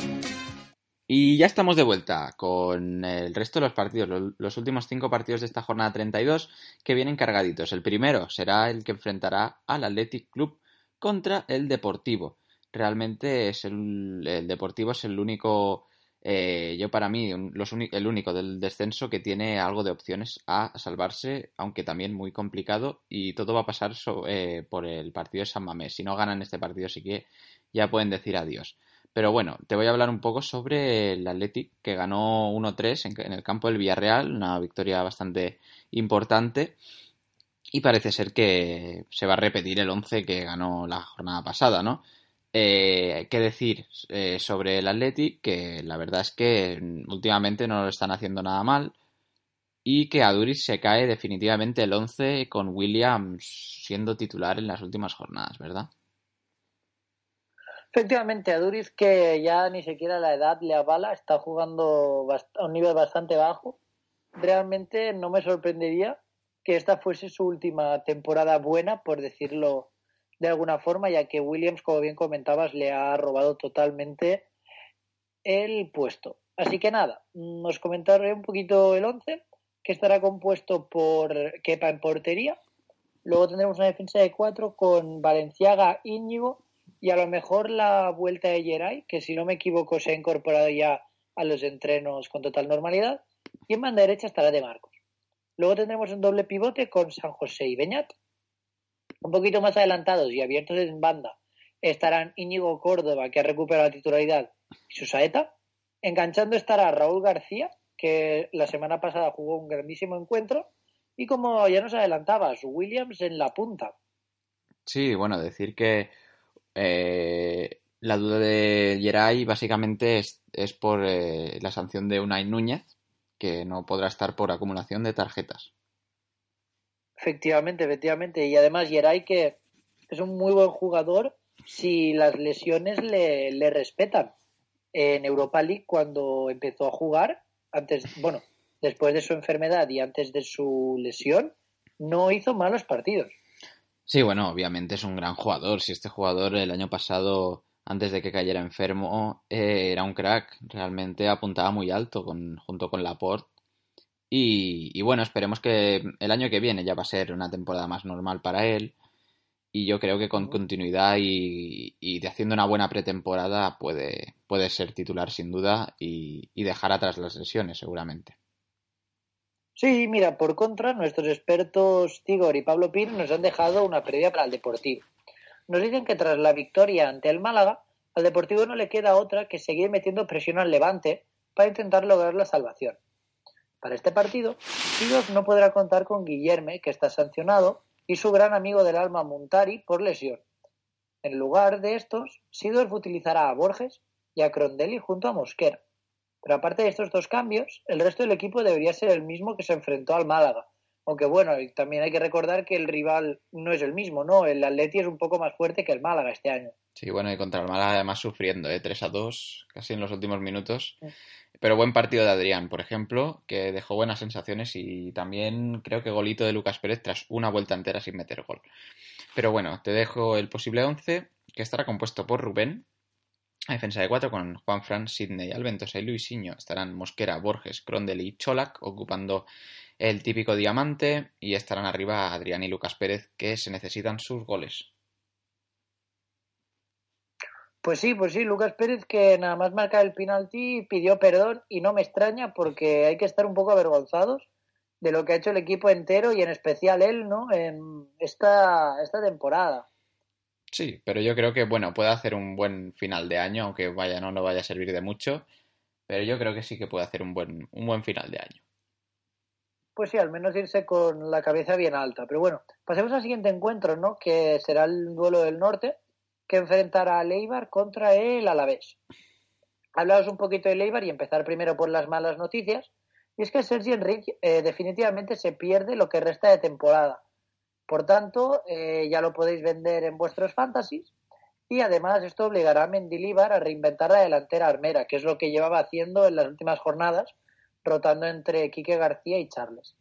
B: Y ya estamos de vuelta con el resto de los partidos, lo- los últimos cinco partidos de esta jornada 32 que vienen cargaditos. El primero será el que enfrentará al Athletic Club contra el Deportivo. Realmente es el, Deportivo es el único, eh, yo para mí, un- los el único del descenso que tiene algo de opciones a salvarse, aunque también muy complicado y todo va a pasar so- eh, por el partido de San Mamés. Si no ganan este partido sí que ya pueden decir adiós. Pero bueno, te voy a hablar un poco sobre el Athletic, que ganó 1-3 en, el campo del Villarreal, una victoria bastante importante. Y parece ser que se va a repetir el 11 que ganó la jornada pasada, ¿no? Eh, ¿Qué decir eh, sobre el Athletic? Que la verdad es que últimamente no lo están haciendo nada mal y que a Duris se cae definitivamente el 11 con Williams siendo titular en las últimas jornadas, ¿verdad?
A: Efectivamente, a Duris que ya ni siquiera la edad le avala, está jugando a un nivel bastante bajo. Realmente no me sorprendería que esta fuese su última temporada buena, por decirlo de alguna forma, ya que Williams, como bien comentabas, le ha robado totalmente el puesto. Así que nada, os comentaré un poquito el 11, que estará compuesto por Kepa en portería. Luego tendremos una defensa de cuatro con Valenciaga, Íñigo y a lo mejor la vuelta de Geray, que si no me equivoco se ha incorporado ya a los entrenos con total normalidad. Y en banda derecha estará De Marcos. Luego tendremos un doble pivote con San José y Beñat. Un poquito más adelantados y abiertos en banda estarán Íñigo Córdoba, que ha recuperado la titularidad, y su saeta. Enganchando estará Raúl García, que la semana pasada jugó un grandísimo encuentro. Y como ya nos adelantabas, Williams en la punta.
B: Sí, bueno, decir que eh, la duda de Geray básicamente es, es por eh, la sanción de Unai Núñez, que no podrá estar por acumulación de tarjetas.
A: Efectivamente, efectivamente. Y además Geray que es un muy buen jugador si las lesiones le, le respetan. En Europa League cuando empezó a jugar, antes, bueno, después de su enfermedad y antes de su lesión, no hizo malos partidos.
B: Sí, bueno, obviamente es un gran jugador. Si este jugador el año pasado, antes de que cayera enfermo, eh, era un crack. Realmente apuntaba muy alto con, junto con Laporte. Y, y bueno, esperemos que el año que viene ya va a ser una temporada más normal para él. Y yo creo que con continuidad y, y de haciendo una buena pretemporada puede, puede ser titular sin duda y, y dejar atrás las lesiones seguramente.
A: Sí, mira, por contra, nuestros expertos Tigor y Pablo Pin nos han dejado una previa para el Deportivo. Nos dicen que tras la victoria ante el Málaga, al Deportivo no le queda otra que seguir metiendo presión al Levante para intentar lograr la salvación. Para este partido, Tigor no podrá contar con Guillerme, que está sancionado, y su gran amigo del alma Montari por lesión. En lugar de estos, Sidorf utilizará a Borges y a Crondelli junto a Mosquera. Pero aparte de estos dos cambios, el resto del equipo debería ser el mismo que se enfrentó al Málaga. Aunque bueno, también hay que recordar que el rival no es el mismo, ¿no? El Atleti es un poco más fuerte que el Málaga este año.
B: Sí, bueno, y contra el Málaga además sufriendo, ¿eh? 3 a 2, casi en los últimos minutos. Pero buen partido de Adrián, por ejemplo, que dejó buenas sensaciones y también creo que golito de Lucas Pérez tras una vuelta entera sin meter gol. Pero bueno, te dejo el posible 11, que estará compuesto por Rubén, a defensa de cuatro con Juan Fran, Sidney, Alventosa y Luisinho estarán Mosquera, Borges, Crondel y Cholac ocupando el típico diamante y estarán arriba Adrián y Lucas Pérez que se necesitan sus goles.
A: Pues sí, pues sí, Lucas Pérez que nada más marca el penalti pidió perdón y no me extraña porque hay que estar un poco avergonzados de lo que ha hecho el equipo entero y en especial él, ¿no? En esta, esta temporada.
B: Sí, pero yo creo que, bueno, puede hacer un buen final de año, aunque vaya, no, no vaya a servir de mucho. Pero yo creo que sí que puede hacer un buen, un buen final de año.
A: Pues sí, al menos irse con la cabeza bien alta. Pero bueno, pasemos al siguiente encuentro, ¿no? Que será el duelo del norte, que enfrentará a Leibar contra el Alavés. Hablaos un poquito de Leibar y empezar primero por las malas noticias. Y es que Sergi Enrique eh, definitivamente se pierde lo que resta de temporada. Por tanto, eh, ya lo podéis vender en vuestros fantasies. Y además esto obligará a Mendilibar a reinventar la delantera armera, que es lo que llevaba haciendo en las últimas jornadas, rotando entre Quique García y Charles.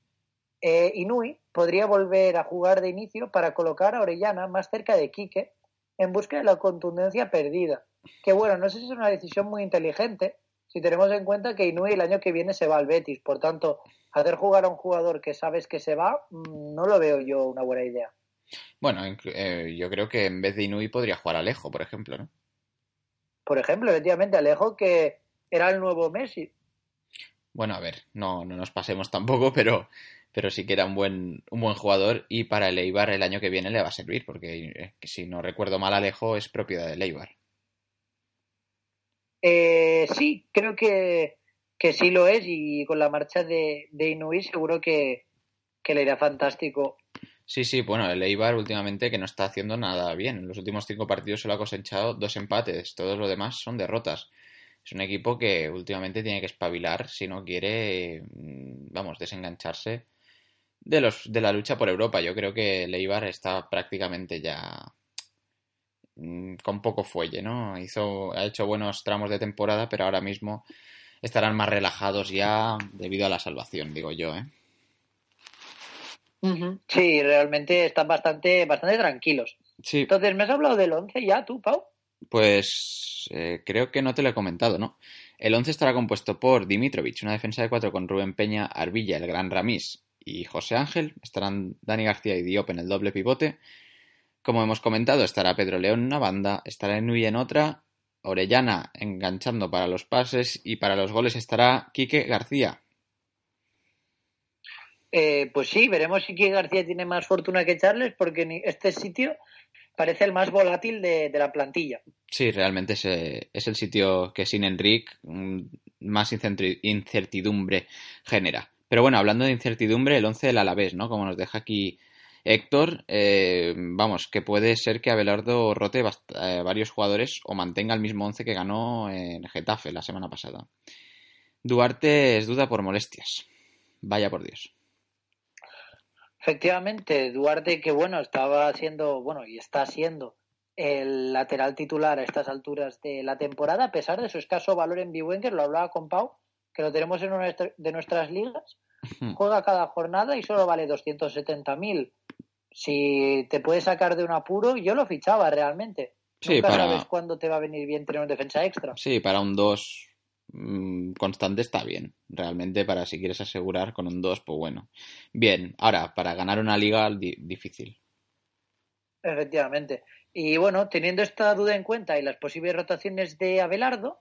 A: Eh, Inui podría volver a jugar de inicio para colocar a Orellana más cerca de Quique en busca de la contundencia perdida. Que bueno, no sé si es una decisión muy inteligente si tenemos en cuenta que Inui el año que viene se va al Betis. Por tanto, hacer jugar a un jugador que sabes que se va, mm, no lo veo yo una buena idea.
B: Bueno, eh, yo creo que en vez de Inui podría jugar Alejo, por ejemplo, ¿no?
A: Por ejemplo, efectivamente, Alejo que era el nuevo Messi.
B: Bueno, a ver, no, no nos pasemos tampoco, pero, pero sí que era un buen, un buen jugador y para el Eibar el año que viene le va a servir, porque eh, si no recuerdo mal, Alejo es propiedad del Eibar.
A: Eh, sí, creo que, que, sí lo es y con la marcha de, de seguro que, que le irá fantástico
B: Sí, sí, bueno, el Eibar últimamente que no está haciendo nada bien. En los últimos cinco partidos solo ha cosechado dos empates, todos los demás son derrotas. Es un equipo que últimamente tiene que espabilar si no quiere, mm, vamos, desengancharse de los de la lucha por Europa. Yo creo que el Eibar está prácticamente ya con poco fuelle, ¿no? Hizo, ha hecho buenos tramos de temporada, pero ahora mismo estarán más relajados ya debido a la salvación, digo yo, ¿eh?
A: Sí, realmente están bastante, bastante tranquilos.
B: Sí.
A: Entonces, ¿me has hablado del 11 ya tú, Pau?
B: Pues eh, creo que no te lo he comentado, ¿no? El 11 estará compuesto por Dimitrovic, una defensa de cuatro con Rubén Peña, Arbilla, el Gran Ramis y José Ángel. Estarán Dani García y Diop en el doble pivote. Como hemos comentado, estará Pedro León en una banda, estará Nui en otra, Orellana enganchando para los pases y para los goles estará Quique García.
A: Eh, pues sí, veremos si Quique García tiene más fortuna que Charles, porque este sitio parece el más volátil de, de la plantilla.
B: Sí, realmente es, eh, es el sitio que sin Enric mm, más incertidumbre genera. Pero bueno, hablando de incertidumbre, el 11 del Alavés, ¿no? Como nos deja aquí Héctor, eh, vamos, que puede ser que Abelardo rote eh, varios jugadores o mantenga el mismo 11 que ganó en Getafe la semana pasada. Duarte es duda por molestias. Vaya por Dios.
A: Efectivamente, Duarte, que bueno, estaba siendo, bueno, y está siendo el lateral titular a estas alturas de la temporada, a pesar de su escaso valor en Biwenger, lo hablaba con Pau, que lo tenemos en una de nuestras ligas, juega cada jornada y solo vale 270.000. Si te puede sacar de un apuro, yo lo fichaba realmente.
B: Sí,
A: Nunca
B: para-
A: sabes cuándo te va a venir bien tener un defensa extra.
B: Sí, para un 2 mm, constante está bien. Realmente, para si quieres asegurar con un 2, pues bueno. Bien, ahora, para ganar una liga, di- difícil.
A: Efectivamente. Y bueno, teniendo esta duda en cuenta y las posibles rotaciones de Abelardo,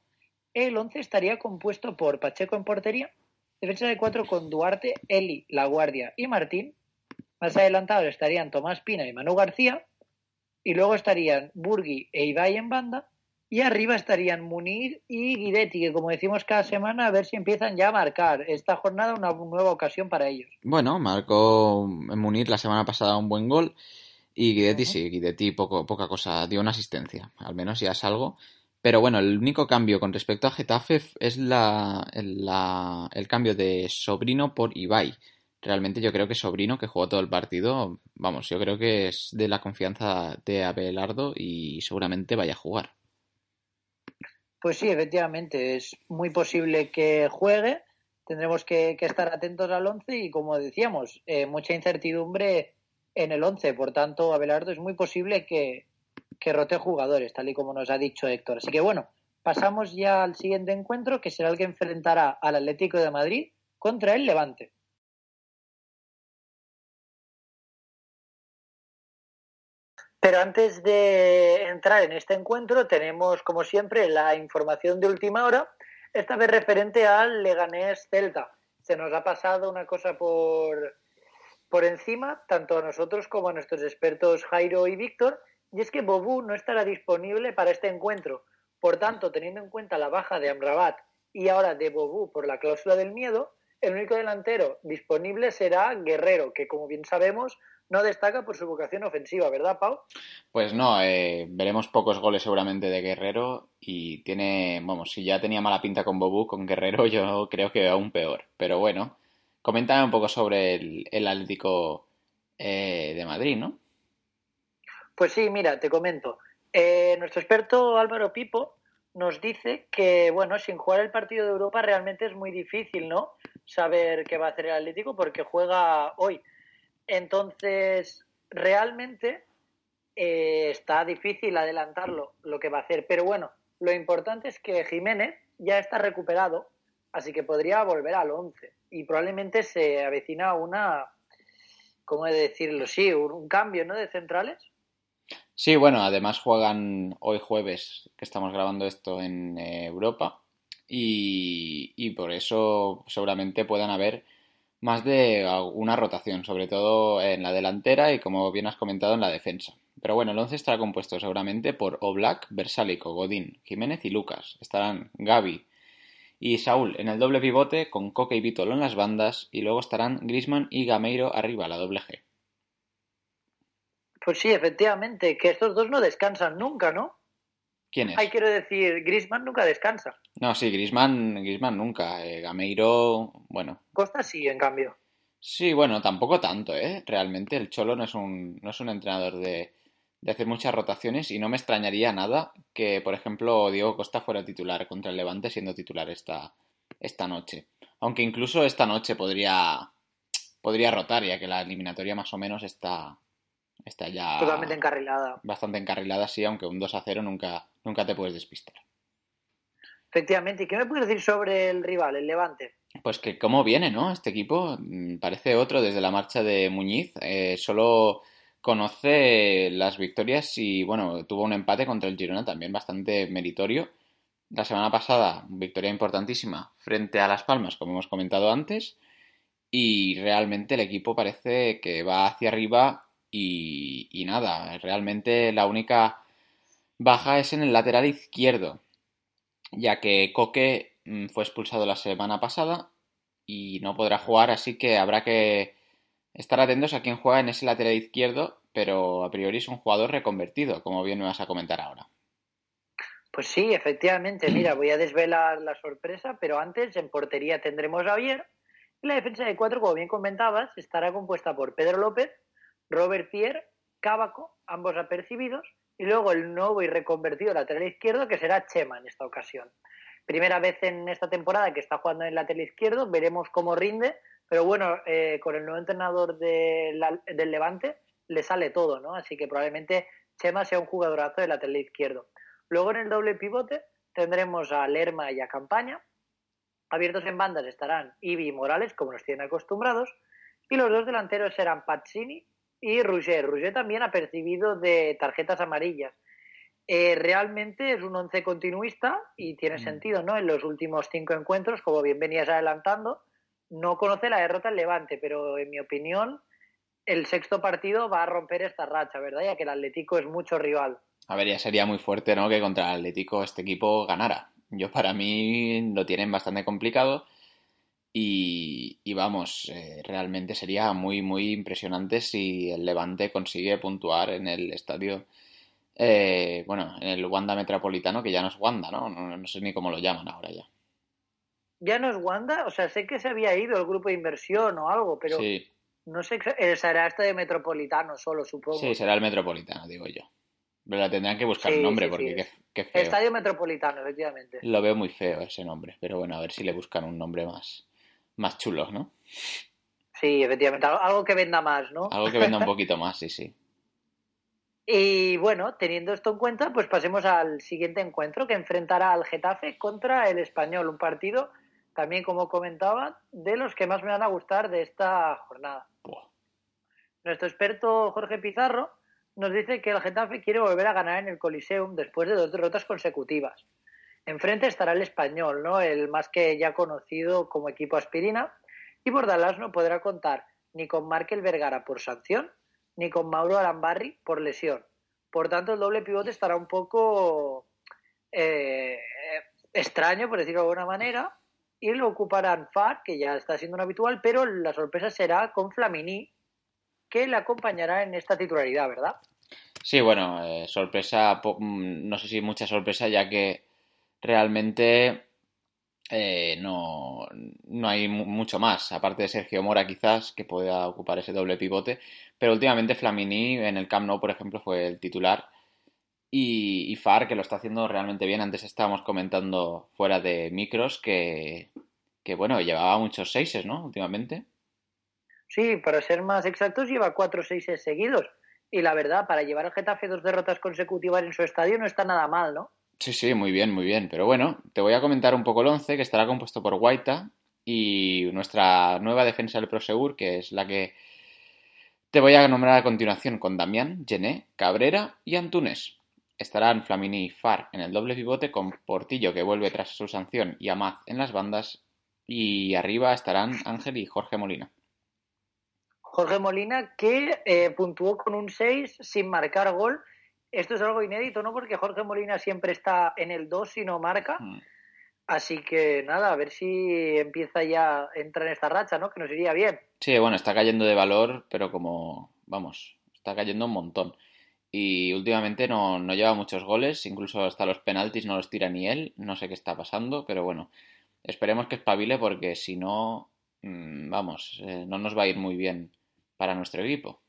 A: el 11 estaría compuesto por Pacheco en portería, defensa de cuatro con Duarte, Eli, La Guardia y Martín. Más adelantados estarían Tomás Pina y Manu García. Y luego estarían Burgui e Ibai en banda. Y arriba estarían Munir y Guidetti, que como decimos cada semana, a ver si empiezan ya a marcar esta jornada una nueva ocasión para ellos.
B: Bueno, marcó Munir la semana pasada un buen gol. Y Guidetti sí, Guidetti poco, poca cosa, dio una asistencia. Al menos ya es algo. Pero bueno, el único cambio con respecto a Getafe es la, la- el cambio de Sobrino por Ibai. Realmente yo creo que Sobrino, que jugó todo el partido, vamos, yo creo que es de la confianza de Abelardo y seguramente vaya a jugar.
A: Pues sí, efectivamente, es muy posible que juegue. Tendremos que, estar atentos al 11 y, como decíamos, eh, mucha incertidumbre en el 11. Por tanto, Abelardo es muy posible que, que jugadores, tal y como nos ha dicho Héctor. Así que bueno, pasamos ya al siguiente encuentro, que será el que enfrentará al Atlético de Madrid contra el Levante. Pero antes de entrar en este encuentro, tenemos, como siempre, la información de última hora, esta vez referente al Leganés Celta. Se nos ha pasado una cosa por, por encima, tanto a nosotros como a nuestros expertos Jairo y Víctor, y es que Bobú no estará disponible para este encuentro. Por tanto, teniendo en cuenta la baja de Amrabat y ahora de Bobú por la cláusula del miedo, el único delantero disponible será Guerrero, que como bien sabemos no destaca por su vocación ofensiva, ¿verdad, Pau?
B: Pues no, eh, veremos pocos goles seguramente de Guerrero y tiene, vamos, si ya tenía mala pinta con Bobú, con Guerrero yo creo que aún peor. Pero bueno, coméntame un poco sobre el, el Atlético eh, de Madrid, ¿no?
A: Pues sí, mira, te comento. Eh, nuestro experto Álvaro Pipo nos dice que, bueno, sin jugar el partido de Europa realmente es muy difícil, ¿no? Saber qué va a hacer el Atlético porque juega hoy. Entonces, realmente eh, está difícil adelantarlo lo que va a hacer. Pero bueno, lo importante es que Jiménez ya está recuperado, así que podría volver al 11. Y probablemente se avecina una, ¿cómo he de decirlo? Sí, un, cambio, ¿no? De centrales.
B: Sí, bueno, además juegan hoy jueves, que estamos grabando esto en eh, Europa, y por eso seguramente puedan haber más de una rotación, sobre todo en la delantera y como bien has comentado en la defensa. Pero bueno, el 11 estará compuesto seguramente por Oblak, Versálico, Godín, Jiménez y Lucas. Estarán Gaby y Saúl en el doble pivote con Coque y Vítolo en las bandas y luego estarán Grisman y Gameiro arriba, la doble G.
A: Pues sí, efectivamente, que estos dos no descansan nunca, ¿no?
B: ¿Quién es?
A: Ay, quiero decir, Griezmann nunca descansa.
B: No, sí, Griezmann, Griezmann nunca. Eh, Gameiro, bueno.
A: Costa sí, en cambio.
B: Sí, bueno, tampoco tanto, ¿eh? Realmente el Cholo no es un, no es un entrenador de, de hacer muchas rotaciones y no me extrañaría nada que, por ejemplo, Diego Costa fuera titular contra el Levante siendo titular esta, esta noche. Aunque incluso esta noche podría, podría rotar, ya que la eliminatoria más o menos está, está ya
A: Totalmente encarrilada.
B: bastante encarrilada, sí, aunque un 2 a 0 nunca, nunca te puedes despistar.
A: Efectivamente. ¿Y qué me puedes decir sobre el rival, el Levante?
B: Pues que cómo viene, ¿no? Este equipo mm, parece otro desde la marcha de Muñiz. Eh, solo conoce las victorias y, bueno, tuvo un empate contra el Girona también bastante meritorio. La semana pasada, victoria importantísima frente a Las Palmas, como hemos comentado antes. Y realmente el equipo parece que va hacia arriba y, y nada, realmente la única baja es en el lateral izquierdo, ya que Coque mm, fue expulsado la semana pasada y no podrá jugar, así que habrá que estar atentos a quién juega en ese lateral izquierdo, pero a priori es un jugador reconvertido, como bien me vas a comentar ahora.
A: Pues sí, efectivamente. Mira, voy a desvelar la sorpresa, pero antes en portería tendremos a Avier. Y la defensa de cuatro, como bien comentabas, estará compuesta por Pedro López, Robert Pierre, Cábaco, ambos apercibidos, y luego el nuevo y reconvertido lateral izquierdo, que será Chema en esta ocasión. Primera vez en esta temporada que está jugando en lateral izquierdo, veremos cómo rinde, pero bueno, eh, con el nuevo entrenador del Levante le sale todo, ¿no? Así que probablemente Chema sea un jugadorazo de lateral izquierdo. Luego en el doble pivote tendremos a Lerma y a Campaña. Abiertos en bandas estarán Ibi y Morales, como nos tienen acostumbrados. Y los dos delanteros serán Pazzini y Rouget. Rouget también ha percibido de tarjetas amarillas. Eh, realmente es un once continuista y tiene
B: Mm.
A: sentido, ¿no? En los últimos cinco encuentros, como bien venías adelantando, no conoce la derrota en Levante, pero en mi opinión, el sexto partido va a romper esta racha, ¿verdad? Ya que el Atlético es mucho rival.
B: A ver, ya sería muy fuerte, ¿no? Que contra el Atlético este equipo ganara. Yo para mí lo tienen bastante complicado y, y vamos, eh, realmente sería muy, muy impresionante si el Levante consigue puntuar en el estadio, eh, bueno, en el Wanda Metropolitano, que ya no es Wanda, ¿no? No, no sé ni cómo lo llaman ahora ya.
A: Ya no es Wanda, o sea, sé que se había ido el grupo de inversión o algo, pero
B: Sí,
A: no sé, será este de Metropolitano solo, supongo.
B: sí, será el Metropolitano, digo yo. Pero la tendrán que buscar
A: Sí,
B: un nombre
A: sí,
B: porque
A: sí.
B: qué, qué feo.
A: Estadio Metropolitano, efectivamente.
B: Lo veo muy feo ese nombre, pero bueno, a ver si le buscan un nombre más, más chulo, ¿no?
A: Sí, efectivamente, algo- algo que venda más, ¿no?
B: Algo que venda un poquito más, sí, sí.
A: Y bueno, teniendo esto en cuenta, pues pasemos al siguiente encuentro que enfrentará al Getafe contra el Español, un partido también, como comentaba, de los que más me van a gustar de esta jornada.
B: Buah.
A: Nuestro experto Jorge Pizarro nos dice que el Getafe quiere volver a ganar en el Coliseum después de dos derrotas consecutivas. Enfrente estará el Español, ¿no? El más que ya conocido como equipo aspirina. Y Bordalás no podrá contar ni con Markel Vergara por sanción, ni con Mauro Arambarri por lesión. Por tanto, el doble pivote estará un poco eh, extraño, por decirlo de alguna manera, y lo ocuparán Far, que ya está siendo un habitual, pero la sorpresa será con Flamini, que le acompañará en esta titularidad, ¿verdad?
B: Sí, bueno, eh, sorpresa, mm, no sé si mucha sorpresa, ya que realmente eh, no, no hay mu- mucho más, aparte de Sergio Mora quizás, que pueda ocupar ese doble pivote, pero últimamente Flamini en el Camp Nou, por ejemplo, fue el titular, y, y Far, que lo está haciendo realmente bien, antes estábamos comentando fuera de micros que, que bueno, llevaba muchos seises, ¿no? Últimamente.
A: Sí, para ser más exactos, lleva cuatro o seis seguidos. Y la verdad, para llevar al Getafe dos derrotas consecutivas en su estadio no está nada mal, ¿no?
B: Sí, sí, muy bien, muy bien. Pero bueno, te voy a comentar un poco el 11 que estará compuesto por Guaita y nuestra nueva defensa del Prosegur, que es la que te voy a nombrar a continuación con Damián, Gené, Cabrera y Antunes. Estarán Flamini y Far en el doble pivote con Portillo que vuelve tras su sanción y Amaz en las bandas y arriba estarán Ángel y Jorge Molina.
A: Jorge Molina, que eh, puntuó con un 6 sin marcar gol. Esto es algo inédito, ¿no? Porque Jorge Molina siempre está en el 2 y no marca.
B: Mm.
A: Así que nada, a ver si empieza ya, entra en esta racha, ¿no? Que nos iría bien.
B: Sí, bueno, está cayendo de valor, pero como, vamos, Está cayendo un montón. Y últimamente no, no lleva muchos goles, incluso hasta los penaltis no los tira ni él. No sé qué está pasando, pero bueno, esperemos que espabile porque si no, mm, vamos, eh, no nos va a ir muy bien para nuestro equipo.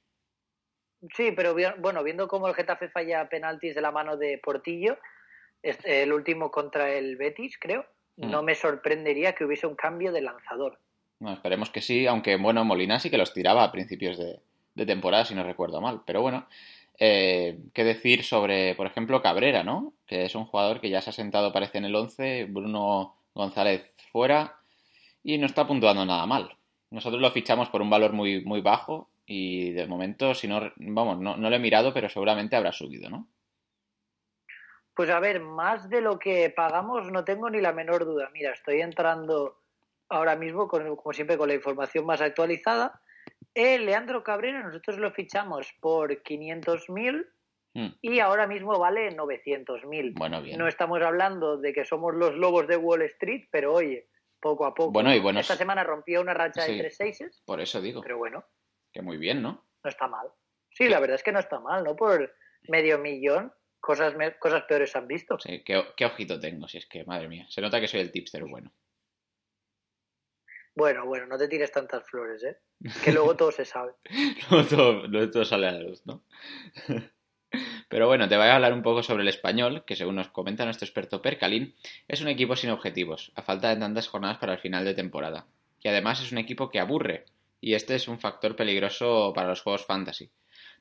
A: Sí, pero bueno, viendo cómo el Getafe falla penaltis de la mano de Portillo, este, el último contra el Betis, creo,
B: Mm.
A: no me sorprendería que hubiese un cambio de lanzador.
B: Bueno, esperemos que sí, aunque bueno, Molina sí que los tiraba a principios de, de temporada, si no recuerdo mal. Pero bueno, eh, ¿qué decir sobre, por ejemplo, Cabrera, ¿no? Que es un jugador que ya se ha sentado, parece, en el 11, Bruno González fuera y no está puntuando nada mal. Nosotros lo fichamos por un valor muy, muy bajo y de momento, si no, vamos, no, no lo he mirado, pero seguramente habrá subido, ¿no?
A: Pues a ver, más de lo que pagamos no tengo ni la menor duda. Mira, estoy entrando ahora mismo, con, como siempre, con la información más actualizada. El Leandro Cabrera nosotros lo fichamos por 500.000
B: Mm,
A: y ahora mismo vale 900.000.
B: Bueno, bien.
A: No estamos hablando de que somos los lobos de Wall Street, pero oye, poco a poco.
B: Bueno, y buenos-
A: Esta semana rompió una racha
B: Sí.
A: de tres seises,
B: Por eso digo,
A: pero bueno,
B: que muy bien, ¿no?
A: no está mal. Sí, la verdad es que no está mal, ¿no? Por medio millón, cosas, me- cosas peores han visto.
B: Sí, qué, qué ojito tengo, si es que, madre mía, se nota que soy el tipster bueno.
A: Bueno, bueno, no te tires tantas flores, ¿eh? Que luego todo se sabe.
B: Luego todo, luego todo sale a la luz, ¿no? Pero bueno, te voy a hablar un poco sobre el español, que según nos comenta nuestro experto Percalín, es un equipo sin objetivos, a falta de tantas jornadas para el final de temporada. Y además es un equipo que aburre, y este es un factor peligroso para los juegos fantasy,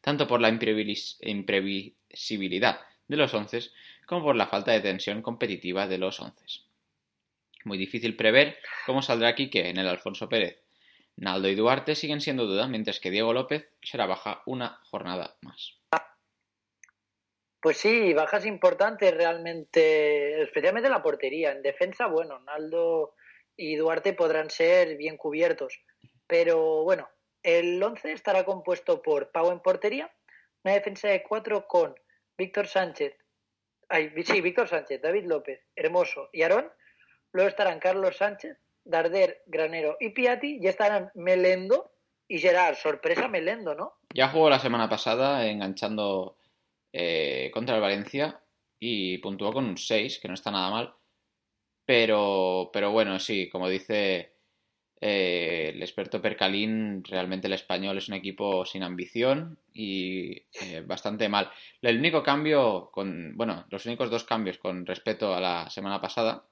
B: tanto por la imprevis- imprevisibilidad de los onces como por la falta de tensión competitiva de los onces. Muy difícil prever cómo saldrá Quique en el Alfonso Pérez. Naldo y Duarte siguen siendo duda, mientras que Diego López será baja una jornada más.
A: Pues sí, bajas importantes realmente, especialmente la portería. En defensa, bueno, Naldo y Duarte podrán ser bien cubiertos. Pero bueno, el 11 estará compuesto por Pau en portería, una defensa de cuatro con Víctor Sánchez, ay, sí, Víctor Sánchez, David López, Hermoso y Aarón. Luego estarán Carlos Sánchez, Darder, Granero y Piatti. Ya estarán Melendo y Gerard. Sorpresa Melendo, ¿no?
B: Ya jugó la semana pasada enganchando eh, contra el Valencia y puntuó con un 6, que no está nada mal. Pero, pero bueno, sí, como dice eh, el experto Percalín, realmente el español es un equipo sin ambición y eh, bastante mal. El único cambio, con, bueno, los únicos dos cambios con respecto a la semana pasada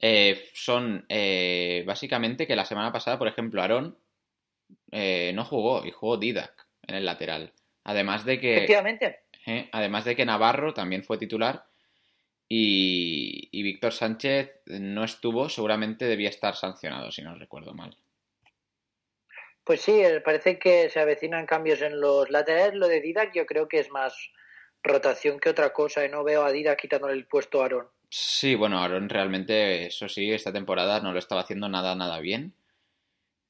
B: eh, son básicamente que la semana pasada, por ejemplo, Aarón no jugó y jugó Didac en el lateral. Además de que,
A: Efectivamente.
B: además de que Navarro también fue titular y, y Víctor Sánchez no estuvo, seguramente debía estar sancionado, si no recuerdo mal.
A: Pues sí, eh, parece que se avecinan cambios en los laterales. Lo de Didac yo creo que es más rotación que otra cosa y no veo a Didac quitándole el puesto a Aarón.
B: Sí, bueno, Aarón realmente, eso sí, esta temporada no lo estaba haciendo nada, nada bien.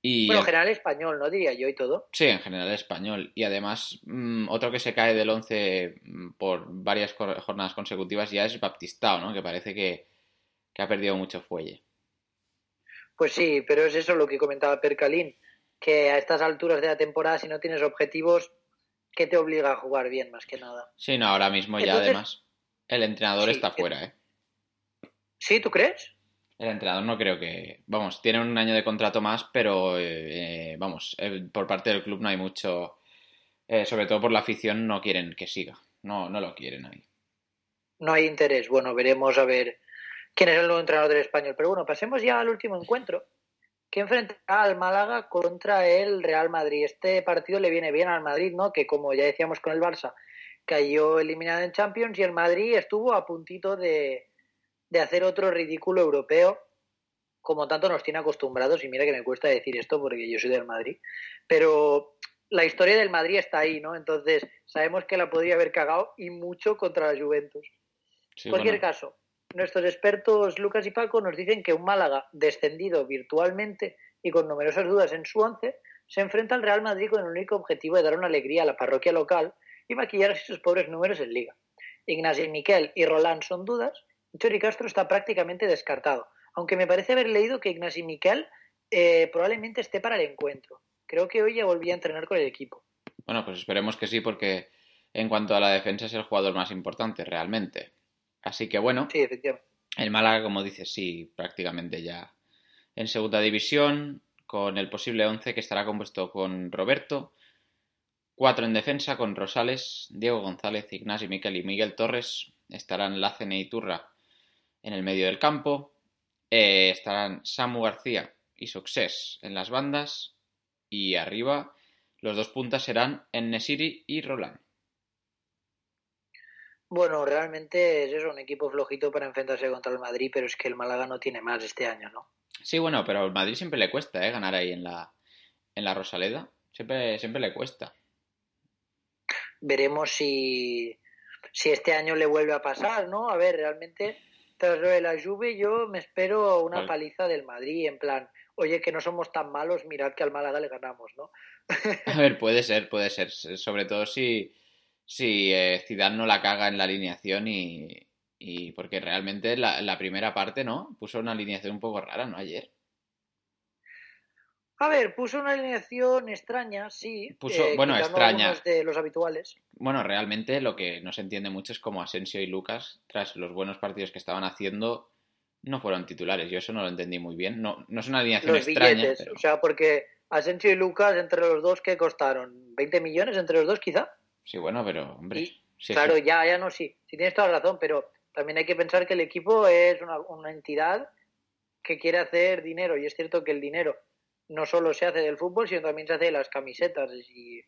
B: Y
A: Bueno, general español, ¿no? Diría yo y todo.
B: Sí, en general español. Y además, mm, otro que se cae del 11 mm, por varias jornadas consecutivas ya es Baptistao, ¿no? Que parece que, que ha perdido mucho fuelle.
A: Pues sí, pero es eso lo que comentaba Percalín, que a estas alturas de la temporada, si no tienes objetivos, ¿qué te obliga a jugar bien más que nada?
B: Sí, no, ahora mismo ya
A: Entonces-
B: además el entrenador
A: Sí,
B: está
A: que-
B: fuera, ¿eh?
A: ¿Sí, tú crees?
B: El entrenador no creo que... Vamos, tiene un año de contrato más, pero eh, eh, vamos, eh, por parte del club no hay mucho... sobre todo por la afición no quieren que siga. No, no lo quieren ahí.
A: No hay interés. Bueno, veremos a ver quién es el nuevo entrenador del español. Pero bueno, pasemos ya al último encuentro, que enfrentará al Málaga contra el Real Madrid. Este partido le viene bien al Madrid, ¿no? Que como ya decíamos con el Barça, cayó eliminado en Champions y el Madrid estuvo a puntito de, de hacer otro ridículo europeo, como tanto nos tiene acostumbrados. Y mira que me cuesta decir esto porque yo soy del Madrid. Pero la historia del Madrid está ahí, ¿no? Entonces sabemos que la podría haber cagado y mucho contra la Juventus.
B: Sí,
A: En cualquier
B: bueno,
A: caso, nuestros expertos Lucas y Paco nos dicen que un Málaga descendido virtualmente y con numerosas dudas en su once se enfrenta al Real Madrid con el único objetivo de dar una alegría a la parroquia local y maquillar así sus pobres números en liga. Ignacio Miquel y Roland son dudas Chori Castro está prácticamente descartado, aunque me parece haber leído que Ignacio Miquel eh, probablemente esté para el encuentro. Creo que hoy ya volvía a entrenar con el equipo.
B: Bueno, pues esperemos que sí, porque en cuanto a la defensa es el jugador más importante realmente. Así que bueno,
A: Sí, efectivamente.
B: el Málaga, como dices, sí, prácticamente ya en segunda división, con el posible 11 que estará compuesto con Roberto, cuatro en defensa con Rosales, Diego González, Ignacio Miquel y Miguel Torres, estarán Lacene y Turra en el medio del campo, eh, estarán Samu García y Success en las bandas, y arriba los dos puntas serán Nesiri y Roland.
A: Bueno, realmente es eso, un equipo flojito para enfrentarse contra el Madrid, pero es que el Málaga no tiene más este año, ¿no?
B: Sí, bueno, pero al Madrid siempre le cuesta, ¿eh? Ganar ahí en la, en la Rosaleda. Siempre, siempre le cuesta.
A: Veremos si, si este año le vuelve a pasar, ¿no? A ver, realmente, tras lo de la Juve, yo me espero una
B: Vale.
A: paliza del Madrid, en plan, oye, que no somos tan malos, mirad que al Málaga le ganamos, ¿no?
B: A ver, puede ser, puede ser. Sobre todo si, si eh, Zidane no la caga en la alineación y, y porque realmente la, la primera parte, ¿no? Puso una alineación un poco rara, ¿no? Ayer.
A: A ver, puso una alineación extraña, sí.
B: Puso-
A: eh,
B: bueno, extraña.
A: de los habituales.
B: Bueno, realmente lo que no se entiende mucho es cómo Asensio y Lucas, tras los buenos partidos que estaban haciendo, no fueron titulares. Yo eso no lo entendí muy bien. No, no es una alineación
A: Los
B: extraña,
A: billetes,
B: pero
A: o sea, porque Asensio y Lucas, entre los dos, ¿qué costaron? ¿20 millones entre los dos, quizá?
B: sí, bueno, pero hombre,
A: Y,
B: si
A: claro, ya, ya no, sí. Sí tienes toda la razón, pero también hay que pensar que el equipo es una, una entidad que quiere hacer dinero. Y es cierto que el dinero no solo se hace del fútbol, sino también se hace de las camisetas. Y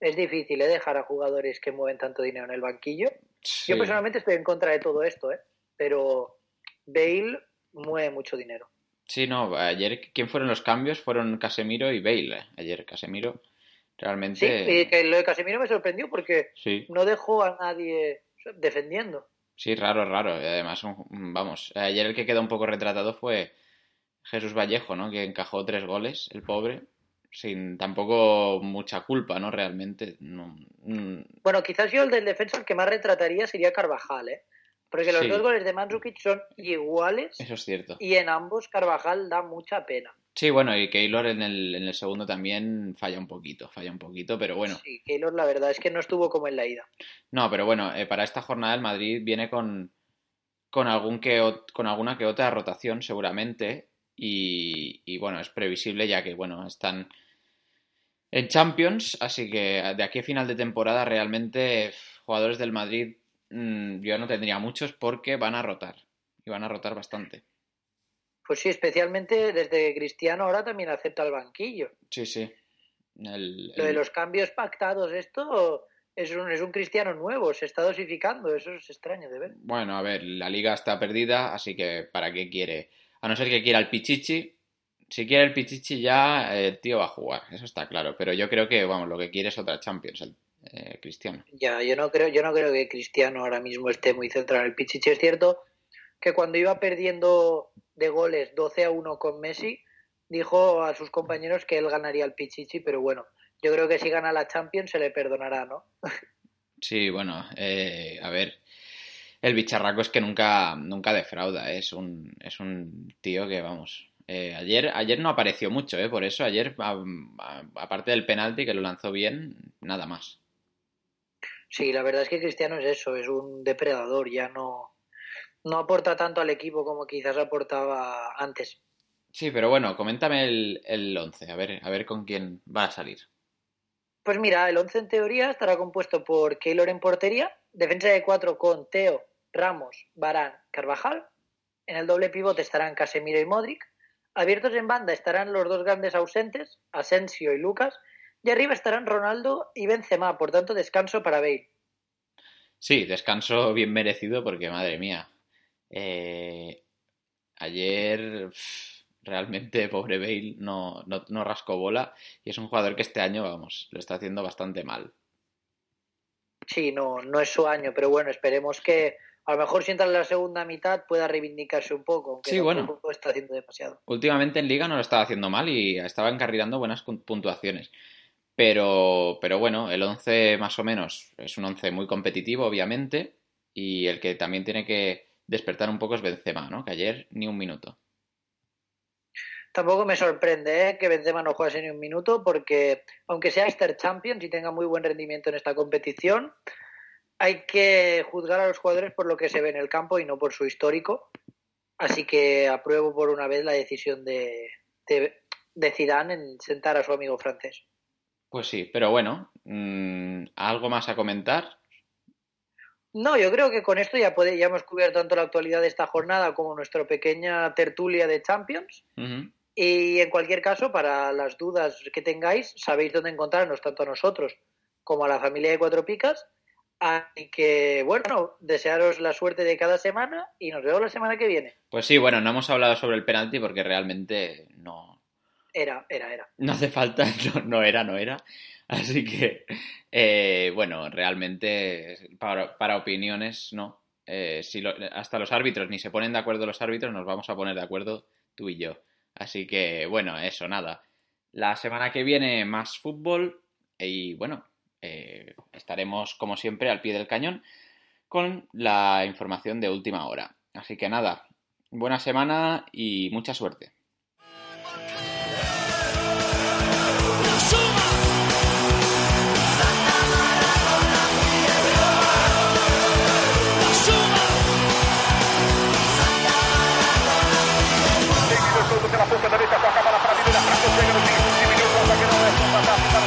A: es difícil ¿eh? dejar a jugadores que mueven tanto dinero en el banquillo.
B: sí.
A: Yo personalmente estoy en contra de todo esto, ¿eh? pero Bale mueve mucho dinero.
B: Sí, no, ayer, ¿quién fueron los cambios? Fueron Casemiro y Bale. eh. Ayer Casemiro
A: Sí,
B: realmente...
A: y que lo de Casemiro me sorprendió porque
B: Sí,
A: no dejó a nadie defendiendo.
B: sí, raro, raro. Y además, vamos, ayer el que quedó un poco retratado fue Jesús Vallejo, ¿no? Que encajó tres goles, el pobre, sin tampoco mucha culpa, ¿no? Realmente. No, mm,
A: Bueno, quizás yo el del defensa el que más retrataría sería Carvajal, ¿eh? Porque los
B: Sí.
A: dos goles de Mandzukic son iguales
B: eso es cierto.
A: y en ambos Carvajal da mucha pena.
B: Sí, bueno, y Keylor en el, en el segundo también falla un poquito, falla un poquito, pero bueno.
A: Sí, Keylor la verdad es que no estuvo como en la ida.
B: No, pero bueno, eh, para esta jornada el Madrid viene con, con, algún que, con alguna que otra rotación seguramente y, y, bueno, es previsible ya que bueno, están en Champions, así que de aquí a final de temporada realmente jugadores del Madrid mm, yo no tendría muchos porque van a rotar y van a rotar bastante.
A: Pues sí, especialmente desde Cristiano ahora también acepta el banquillo.
B: Sí, sí. El-
A: Lo de los cambios pactados, esto es un, es un Cristiano nuevo, se está dosificando, eso es extraño de ver.
B: Bueno, a ver, la liga está perdida, así que ¿para qué quiere? A no ser que quiera el Pichichi. Si quiere el Pichichi ya, eh, el tío va a jugar, eso está claro. Pero yo creo que, vamos, lo que quiere es otra Champions, el eh, Cristiano.
A: Ya, yo no creo, yo no creo que Cristiano ahora mismo esté muy centrado en el Pichichi. Es cierto que cuando iba perdiendo de goles 12 a 1 con Messi, dijo a sus compañeros que él ganaría el Pichichi, pero bueno, yo creo que si gana la Champions se le perdonará, ¿no?
B: Sí, bueno, eh, a ver, el bicharraco es que nunca, nunca defrauda, ¿eh? es un, es un tío que, vamos, eh, ayer, ayer no apareció mucho, ¿eh? por eso ayer, aparte del penalti que lo lanzó bien, nada más.
A: Sí, la verdad es que Cristiano es eso, es un depredador, ya no, no aporta tanto al equipo como quizás aportaba antes.
B: Sí, pero bueno, coméntame el, el 11, a ver, a ver con quién va a salir.
A: Pues mira, el 11 en teoría estará compuesto por Keylor en portería, defensa de cuatro con Teo, Ramos, Barán, Carvajal. En el doble pivote estarán Casemiro y Modric. Abiertos en banda estarán los dos grandes ausentes, Asensio y Lucas. Y arriba estarán Ronaldo y Benzema, por tanto descanso para Bale.
B: Sí, descanso bien merecido porque, madre mía, eh, ayer realmente pobre Bale no, no, no rascó bola y es un jugador que este año, vamos, lo está haciendo bastante mal.
A: Sí, no, no es su año, pero bueno, esperemos que a lo mejor si entra en la segunda mitad pueda reivindicarse un poco, aunque
B: Sí, bueno.
A: tampoco está haciendo demasiado.
B: Últimamente en Liga no lo estaba haciendo mal y estaba encarrilando buenas puntuaciones. Pero, pero bueno, el 11 más o menos es un 11 muy competitivo, obviamente, y el que también tiene que despertar un poco es Benzema, ¿no? Que ayer ni un minuto.
A: Tampoco me sorprende ¿eh? que Benzema no juegue ni un minuto porque aunque sea Easter Champions y tenga muy buen rendimiento en esta competición, hay que juzgar a los jugadores por lo que se ve en el campo y no por su histórico. Así que apruebo por una vez la decisión de, de, de Zidane en sentar a su amigo francés.
B: Pues sí, pero bueno, mmm, ¿algo más a comentar?
A: No, yo creo que con esto ya, puede, ya hemos cubierto tanto la actualidad de esta jornada como nuestra pequeña tertulia de Champions.
B: Uh -huh.
A: Y en cualquier caso, para las dudas que tengáis, sabéis dónde encontrarnos, tanto a nosotros como a la familia de Cuatro Picas. Así que, bueno, desearos la suerte de cada semana y nos vemos la semana que viene.
B: Pues sí, bueno, no hemos hablado sobre el penalti porque realmente no.
A: Era, era, era.
B: No hace falta, no, no era, no era. Así que, eh, bueno, realmente para, para opiniones, no. Eh, si lo, hasta los árbitros ni se ponen de acuerdo los árbitros, nos vamos a poner de acuerdo tú y yo. Así que, bueno, eso, nada. La semana que viene más fútbol y, bueno, eh, estaremos como siempre al pie del cañón con la información de última hora. Así que nada, buena semana y mucha suerte.
C: Santa